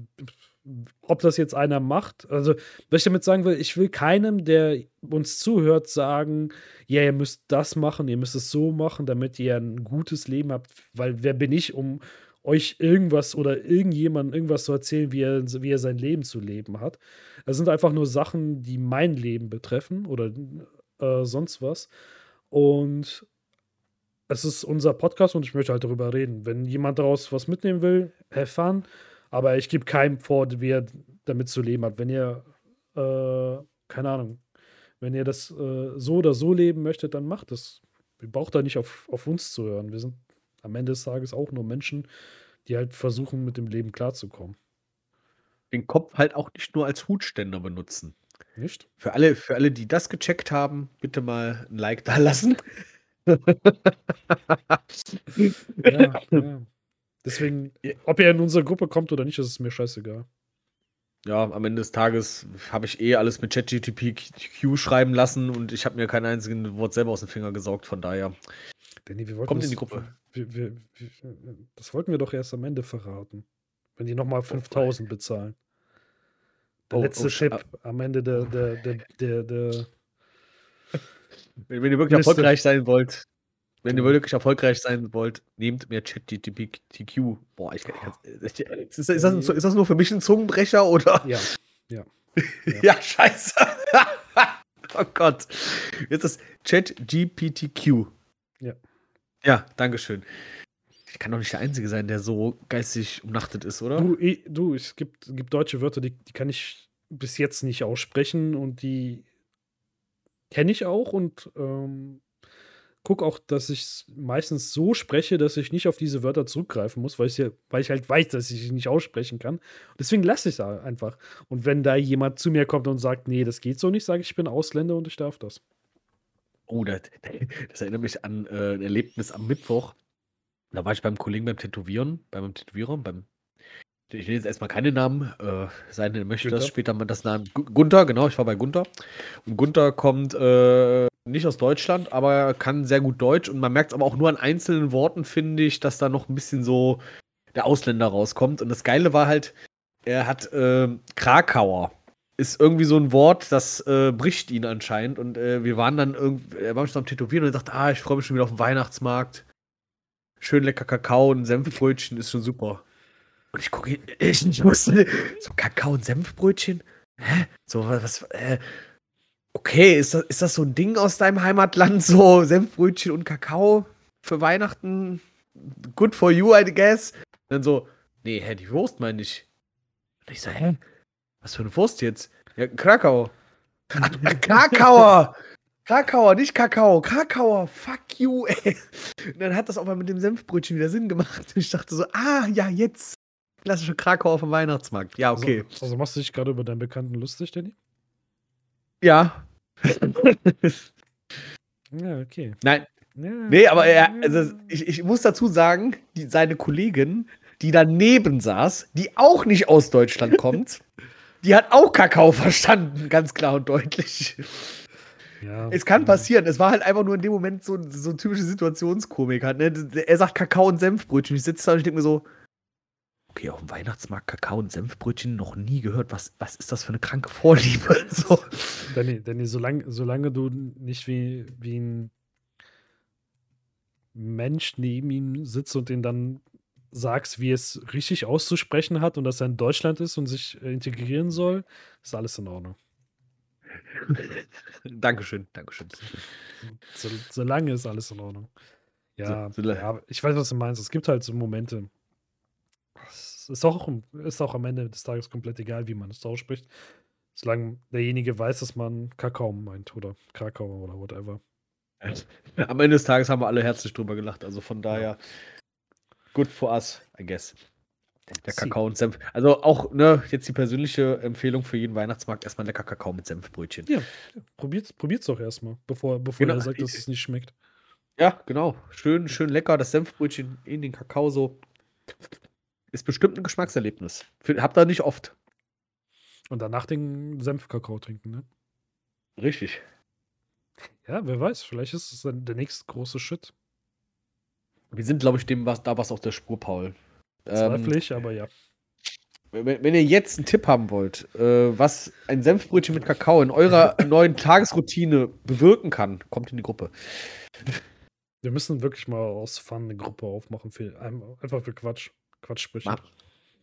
ob das jetzt einer macht, also, was ich damit sagen will, ich will keinem, der uns zuhört, sagen, ja, ihr müsst das machen, ihr müsst es so machen, damit ihr ein gutes Leben habt. Weil wer bin ich, um euch irgendwas oder irgendjemandem irgendwas zu erzählen, wie er, wie er sein Leben zu leben hat. Es sind einfach nur Sachen, die mein Leben betreffen oder äh, sonst was. Und es ist unser Podcast und ich möchte halt darüber reden. Wenn jemand daraus was mitnehmen will, have fun. Aber ich gebe keinem vor, wie er damit zu leben hat. Wenn ihr, äh, keine Ahnung, wenn ihr das äh, so oder so leben möchtet, dann macht es. Ihr braucht da nicht auf, auf uns zu hören. Wir sind am Ende des Tages auch nur Menschen, die halt versuchen, mit dem Leben klarzukommen. Den Kopf halt auch nicht nur als Hutständer benutzen. Nicht? Für alle, für alle, die das gecheckt haben, bitte mal ein Like da lassen. ja, ja. Deswegen, ob er in unsere Gruppe kommt oder nicht, das ist mir scheißegal. Ja, am Ende des Tages habe ich eh alles mit ChatGTP schreiben lassen und ich habe mir kein einziges Wort selber aus dem Finger gesaugt, von daher. Danny, wir Kommt in die Gruppe. Wir, wir, wir, das wollten wir doch erst am Ende verraten. Wenn die nochmal 5000 bezahlen. Der oh, letzte oh, Tipp am Ende der, der, der, der, der wenn, wenn, ihr wirklich Liste. erfolgreich sein wollt, wenn ihr genau. wirklich erfolgreich sein wollt, nehmt mehr ChatGPTQ. Boah, ich kann nicht. Ist, ist, das, ist das nur für mich ein Zungenbrecher oder? Ja. Ja, ja. ja scheiße. oh Gott. Jetzt ist ChatGPTQ. Ja. Ja, Dankeschön. Ich kann doch nicht der Einzige sein, der so geistig umnachtet ist, oder? Du, ich, du es gibt, gibt deutsche Wörter, die, die kann ich bis jetzt nicht aussprechen und die kenne ich auch und ähm, gucke auch, dass ich es meistens so spreche, dass ich nicht auf diese Wörter zurückgreifen muss, weil ich, ja, weil ich halt weiß, dass ich sie nicht aussprechen kann. Deswegen lasse ich es einfach. Und wenn da jemand zu mir kommt und sagt, nee, das geht so nicht, sage ich, ich bin Ausländer und ich darf das. Oh, das, das erinnert mich an äh, ein Erlebnis am Mittwoch. Da war ich beim Kollegen beim Tätowieren, beim Tätowierer, beim ich will jetzt erstmal keine Namen, äh, sein möchte Günther. das später mal das Namen. Gunther, genau, ich war bei Gunther. Und Gunther kommt äh, nicht aus Deutschland, aber kann sehr gut Deutsch. Und man merkt es aber auch nur an einzelnen Worten, finde ich, dass da noch ein bisschen so der Ausländer rauskommt. Und das Geile war halt, er hat äh, Krakauer ist irgendwie so ein Wort, das äh, bricht ihn anscheinend. Und äh, wir waren dann irgendwie, er war schon am Tätowieren und er sagt, ah, ich freue mich schon wieder auf den Weihnachtsmarkt. Schön lecker Kakao und Senfbrötchen ist schon super. Und ich gucke ich, ich musste, so Kakao und Senfbrötchen? Hä? So, was, äh, okay, ist das, ist das so ein Ding aus deinem Heimatland, so Senfbrötchen und Kakao für Weihnachten? Good for you, I guess. Und dann so, nee, hä, die Wurst meine ich. Und ich so, hä? Was für eine Wurst jetzt? Ja, Krakau. Ach, Krakauer! Krakauer, nicht Kakao. Krakauer, fuck you, ey. Und dann hat das auch mal mit dem Senfbrötchen wieder Sinn gemacht. Und ich dachte so, ah, ja, jetzt. Klassische Krakauer vom Weihnachtsmarkt. Ja, okay. Also, also machst du dich gerade über deinen Bekannten lustig, Danny? Ja. ja, okay. Nein. Ja, nee, aber er, also ich, ich muss dazu sagen, die, seine Kollegin, die daneben saß, die auch nicht aus Deutschland kommt, die hat auch Kakao verstanden, ganz klar und deutlich. Ja, es kann passieren. Es war halt einfach nur in dem Moment so, so typische Situationskomik. Halt, ne? Er sagt Kakao und Senfbrötchen. Ich sitze da und ich denke mir so, okay, auf dem Weihnachtsmarkt Kakao und Senfbrötchen noch nie gehört. Was, was ist das für eine kranke Vorliebe? so. Danny, Danny solange, solange du nicht wie, wie ein Mensch neben ihm sitzt und den dann sagst, wie es richtig auszusprechen hat und dass er in Deutschland ist und sich äh, integrieren soll, ist alles in Ordnung. Dankeschön, Dankeschön. So, solange ist alles in Ordnung. Ja, so, so ja, ich weiß, was du meinst. Es gibt halt so Momente. Es ist auch, ist auch am Ende des Tages komplett egal, wie man es ausspricht. Solange derjenige weiß, dass man Kakao meint oder Krakau oder whatever. Am Ende des Tages haben wir alle herzlich drüber gelacht. Also von daher, good for us, I guess. Der Kakao und Senf. Also auch, ne, jetzt die persönliche Empfehlung für jeden Weihnachtsmarkt: erstmal lecker Kakao mit Senfbrötchen. Ja, probiert's, probiert's doch erstmal, bevor, bevor genau. er sagt, dass es nicht schmeckt. Ja, genau. Schön, schön lecker, das Senfbrötchen in den Kakao so. Ist bestimmt ein Geschmackserlebnis. Habt ihr nicht oft. Und danach den Senfkakao trinken, ne? Richtig. Ja, wer weiß, vielleicht ist es dann der nächste große Shit. Wir sind, glaube ich, dem was, da was auf der Spur, Paul. Zweifle ähm, aber ja. Wenn, wenn, ihr jetzt einen Tipp haben wollt, äh, was ein Senfbrötchen mit Kakao in eurer neuen Tagesroutine bewirken kann, kommt in die Gruppe. Wir müssen wirklich mal aus Fun eine Gruppe aufmachen, für, einfach für Quatsch. Quatschsprüche.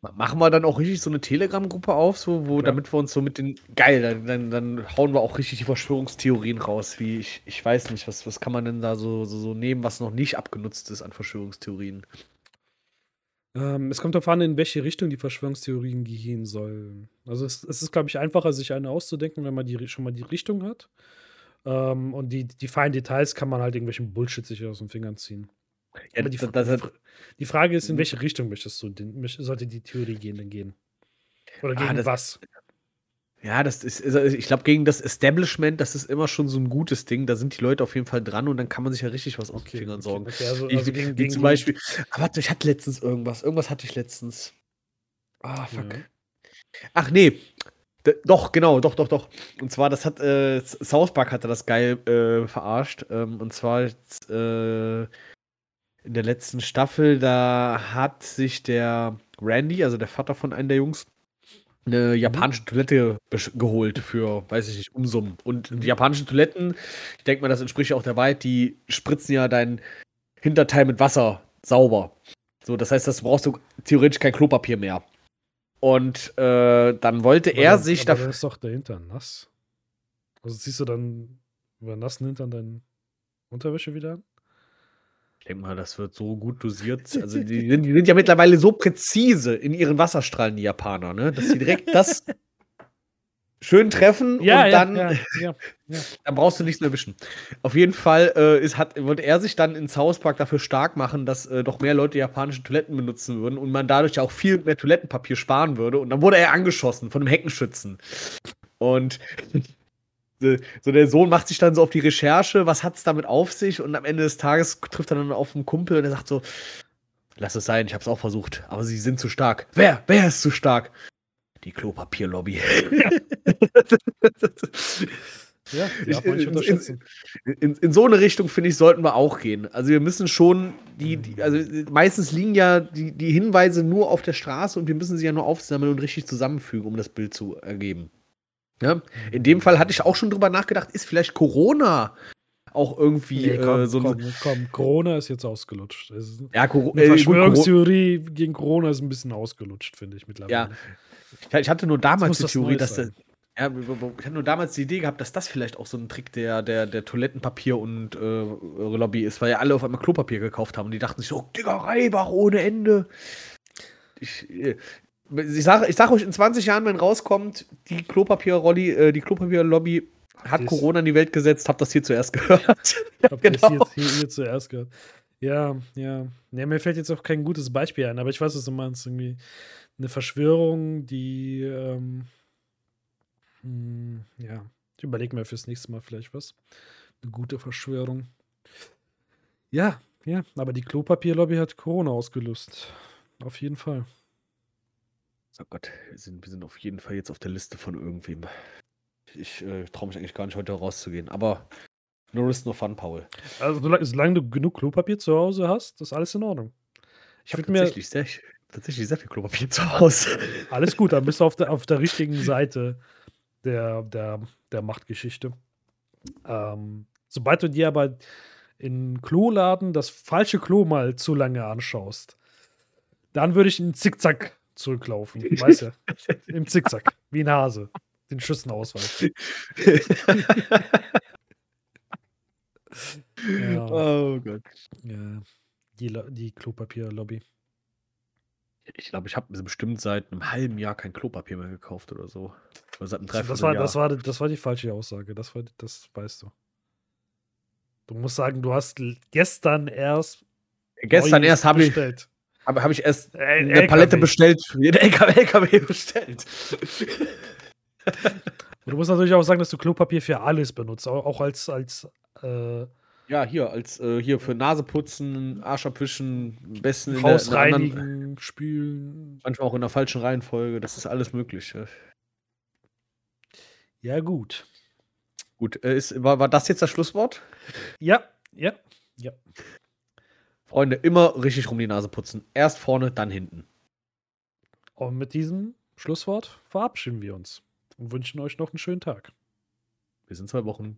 Machen wir dann auch richtig so eine Telegram-Gruppe auf, so, wo, ja. damit wir uns so mit den. Geil, dann, dann, dann, hauen wir auch richtig die Verschwörungstheorien raus. Wie ich, ich weiß nicht, was, was kann man denn da so, so, so nehmen, was noch nicht abgenutzt ist an Verschwörungstheorien? Ähm, es kommt darauf an, in welche Richtung die Verschwörungstheorien gehen sollen. Also es, es ist, glaube ich, einfacher, sich eine auszudenken, wenn man die, schon mal die Richtung hat. Ähm, und die, die feinen Details kann man halt irgendwelchen Bullshit sich aus den Fingern ziehen. Ja, die, das, das die, Frage ist, in mhm. welche Richtung möchtest du den, sollte die Theorie gehen denn gehen? Oder ah, gegen ah, was? Ja, das ist, also ich glaube, gegen das Establishment, das ist immer schon so ein gutes Ding. Da sind die Leute auf jeden Fall dran und dann kann man sich ja richtig was aus den Fingern okay, sorgen. Okay, also, also gegen, gegen zum Beispiel. Aber warte, ich hatte letztens irgendwas. Irgendwas hatte ich letztens. Ah, fuck. Ja. Ach nee. D doch, genau, doch, doch, doch. Und zwar, das hat äh, South Park hatte das geil äh, verarscht. Ähm, und zwar äh, in der letzten Staffel, da hat sich der Randy, also der Vater von einem der Jungs, eine mhm. japanische Toilette geholt für, weiß ich nicht, Umsummen. Und die japanischen Toiletten, ich denke mal, das entspricht auch der Wahrheit, die spritzen ja dein Hinterteil mit Wasser sauber. So, das heißt, das brauchst du theoretisch kein Klopapier mehr. Und äh, dann wollte aber er dann, sich dafür. ist doch der Hintern nass. Also ziehst du dann über nassen Hintern deine Unterwäsche wieder an? Ich denke mal, das wird so gut dosiert. Also, die sind, die sind, ja mittlerweile so präzise in ihren Wasserstrahlen, die Japaner, ne? dass sie direkt das schön treffen ja, und dann, ja, ja, dann brauchst du nichts mehr wischen. Auf jeden Fall äh, ist, hat, wollte er sich dann ins Hauspark dafür stark machen, dass äh, doch mehr Leute japanische Toiletten benutzen würden und man dadurch auch viel mehr Toilettenpapier sparen würde. Und dann wurde er angeschossen von einem Heckenschützen. Und so der Sohn macht sich dann so auf die Recherche, was hat es damit auf sich und am Ende des Tages trifft er dann auf einen Kumpel und er sagt so, lass es sein, ich habe es auch versucht, aber sie sind zu stark. Wer? Wer ist zu stark? Die Klopapierlobby. Ja, ja ich, in, in, in, in, so eine Richtung, finde ich, sollten wir auch gehen. Also wir müssen schon, die, die, also meistens liegen ja die, die Hinweise nur auf der Straße und wir müssen sie ja nur aufsammeln und richtig zusammenfügen, um das Bild zu ergeben. Ja? In dem Fall hatte ich auch schon drüber nachgedacht, ist vielleicht Corona auch irgendwie nee, komm, äh, so komm, komm, Corona ist jetzt ausgelutscht. Ist, ja, Cor die Verschwörungstheorie gut, gegen Corona ist ein bisschen ausgelutscht, finde ich mittlerweile. Ja. Ich hatte nur damals die Theorie, dass der, ja, ich hatte nur damals die Idee gehabt, dass das vielleicht auch so ein Trick der, der, der Toilettenpapier- und äh, Lobby ist, weil ja alle auf einmal Klopapier gekauft haben und die dachten sich, oh, Digga, Reibach ohne Ende. Ich, äh, ich sage ich sag euch, in 20 Jahren, wenn rauskommt, die Klopapier-Lobby äh, die Klopapier hat Corona in die Welt gesetzt, habt das hier zuerst gehört. Habt genau. das hier, hier, zuerst gehört. Ja, ja. Ja, mir fällt jetzt auch kein gutes Beispiel ein, aber ich weiß, was du meinst. Irgendwie eine Verschwörung, die, ähm, mh, hm, ja, ich überlege mir fürs nächste Mal vielleicht was. Eine gute Verschwörung. Ja, ja, aber die Klopapierlobby hat Corona ausgelöst. Auf jeden Fall. Oh Gott, wir sind, wir sind auf jeden Fall jetzt auf der Liste von irgendwem. Ich äh, traue mich eigentlich gar nicht, heute rauszugehen. Aber no risk, no fun, Paul. Also, solange, solange du genug Klopapier zu Hause hast, ist alles in Ordnung. Ich habe tatsächlich, sehr, tatsächlich sehr viel Klopapier zu Hause. Alles gut, dann bist du auf der, auf der richtigen Seite der, der, der Machtgeschichte. Ähm, sobald du dir aber in Kloladen das falsche Klo mal zu lange anschaust, dann würde ich einen Zickzack zurücklaufen. Weißt du? Im Zickzack. Wie ein Hase. Den Schüssen ausweichen. ja. Oh Gott. Ja. Die, die Klopapierlobby. Ich glaube, ich habe bestimmt seit einem halben Jahr kein Klopapier mehr gekauft oder so. Oder seit einem das, war, das, war, das war die falsche Aussage. Das, war, das weißt du. Du musst sagen, du hast gestern erst. Gestern erst habe ich. Aber habe ich erst äh, eine LKW. Palette bestellt, den LKW, LKW bestellt. du musst natürlich auch sagen, dass du Klopapier für alles benutzt, auch als, als äh, ja, hier, als äh, hier für Naseputzen, Arsch abwischen, am besten Haus in der, in reinigen, anderen, spülen. Manchmal auch in der falschen Reihenfolge, das ist alles möglich. Ja, gut. Gut, äh, ist, war, war das jetzt das Schlusswort? Ja, ja, ja. Freunde, immer richtig rum die Nase putzen. Erst vorne, dann hinten. Und mit diesem Schlusswort verabschieden wir uns und wünschen euch noch einen schönen Tag. Bis in zwei Wochen.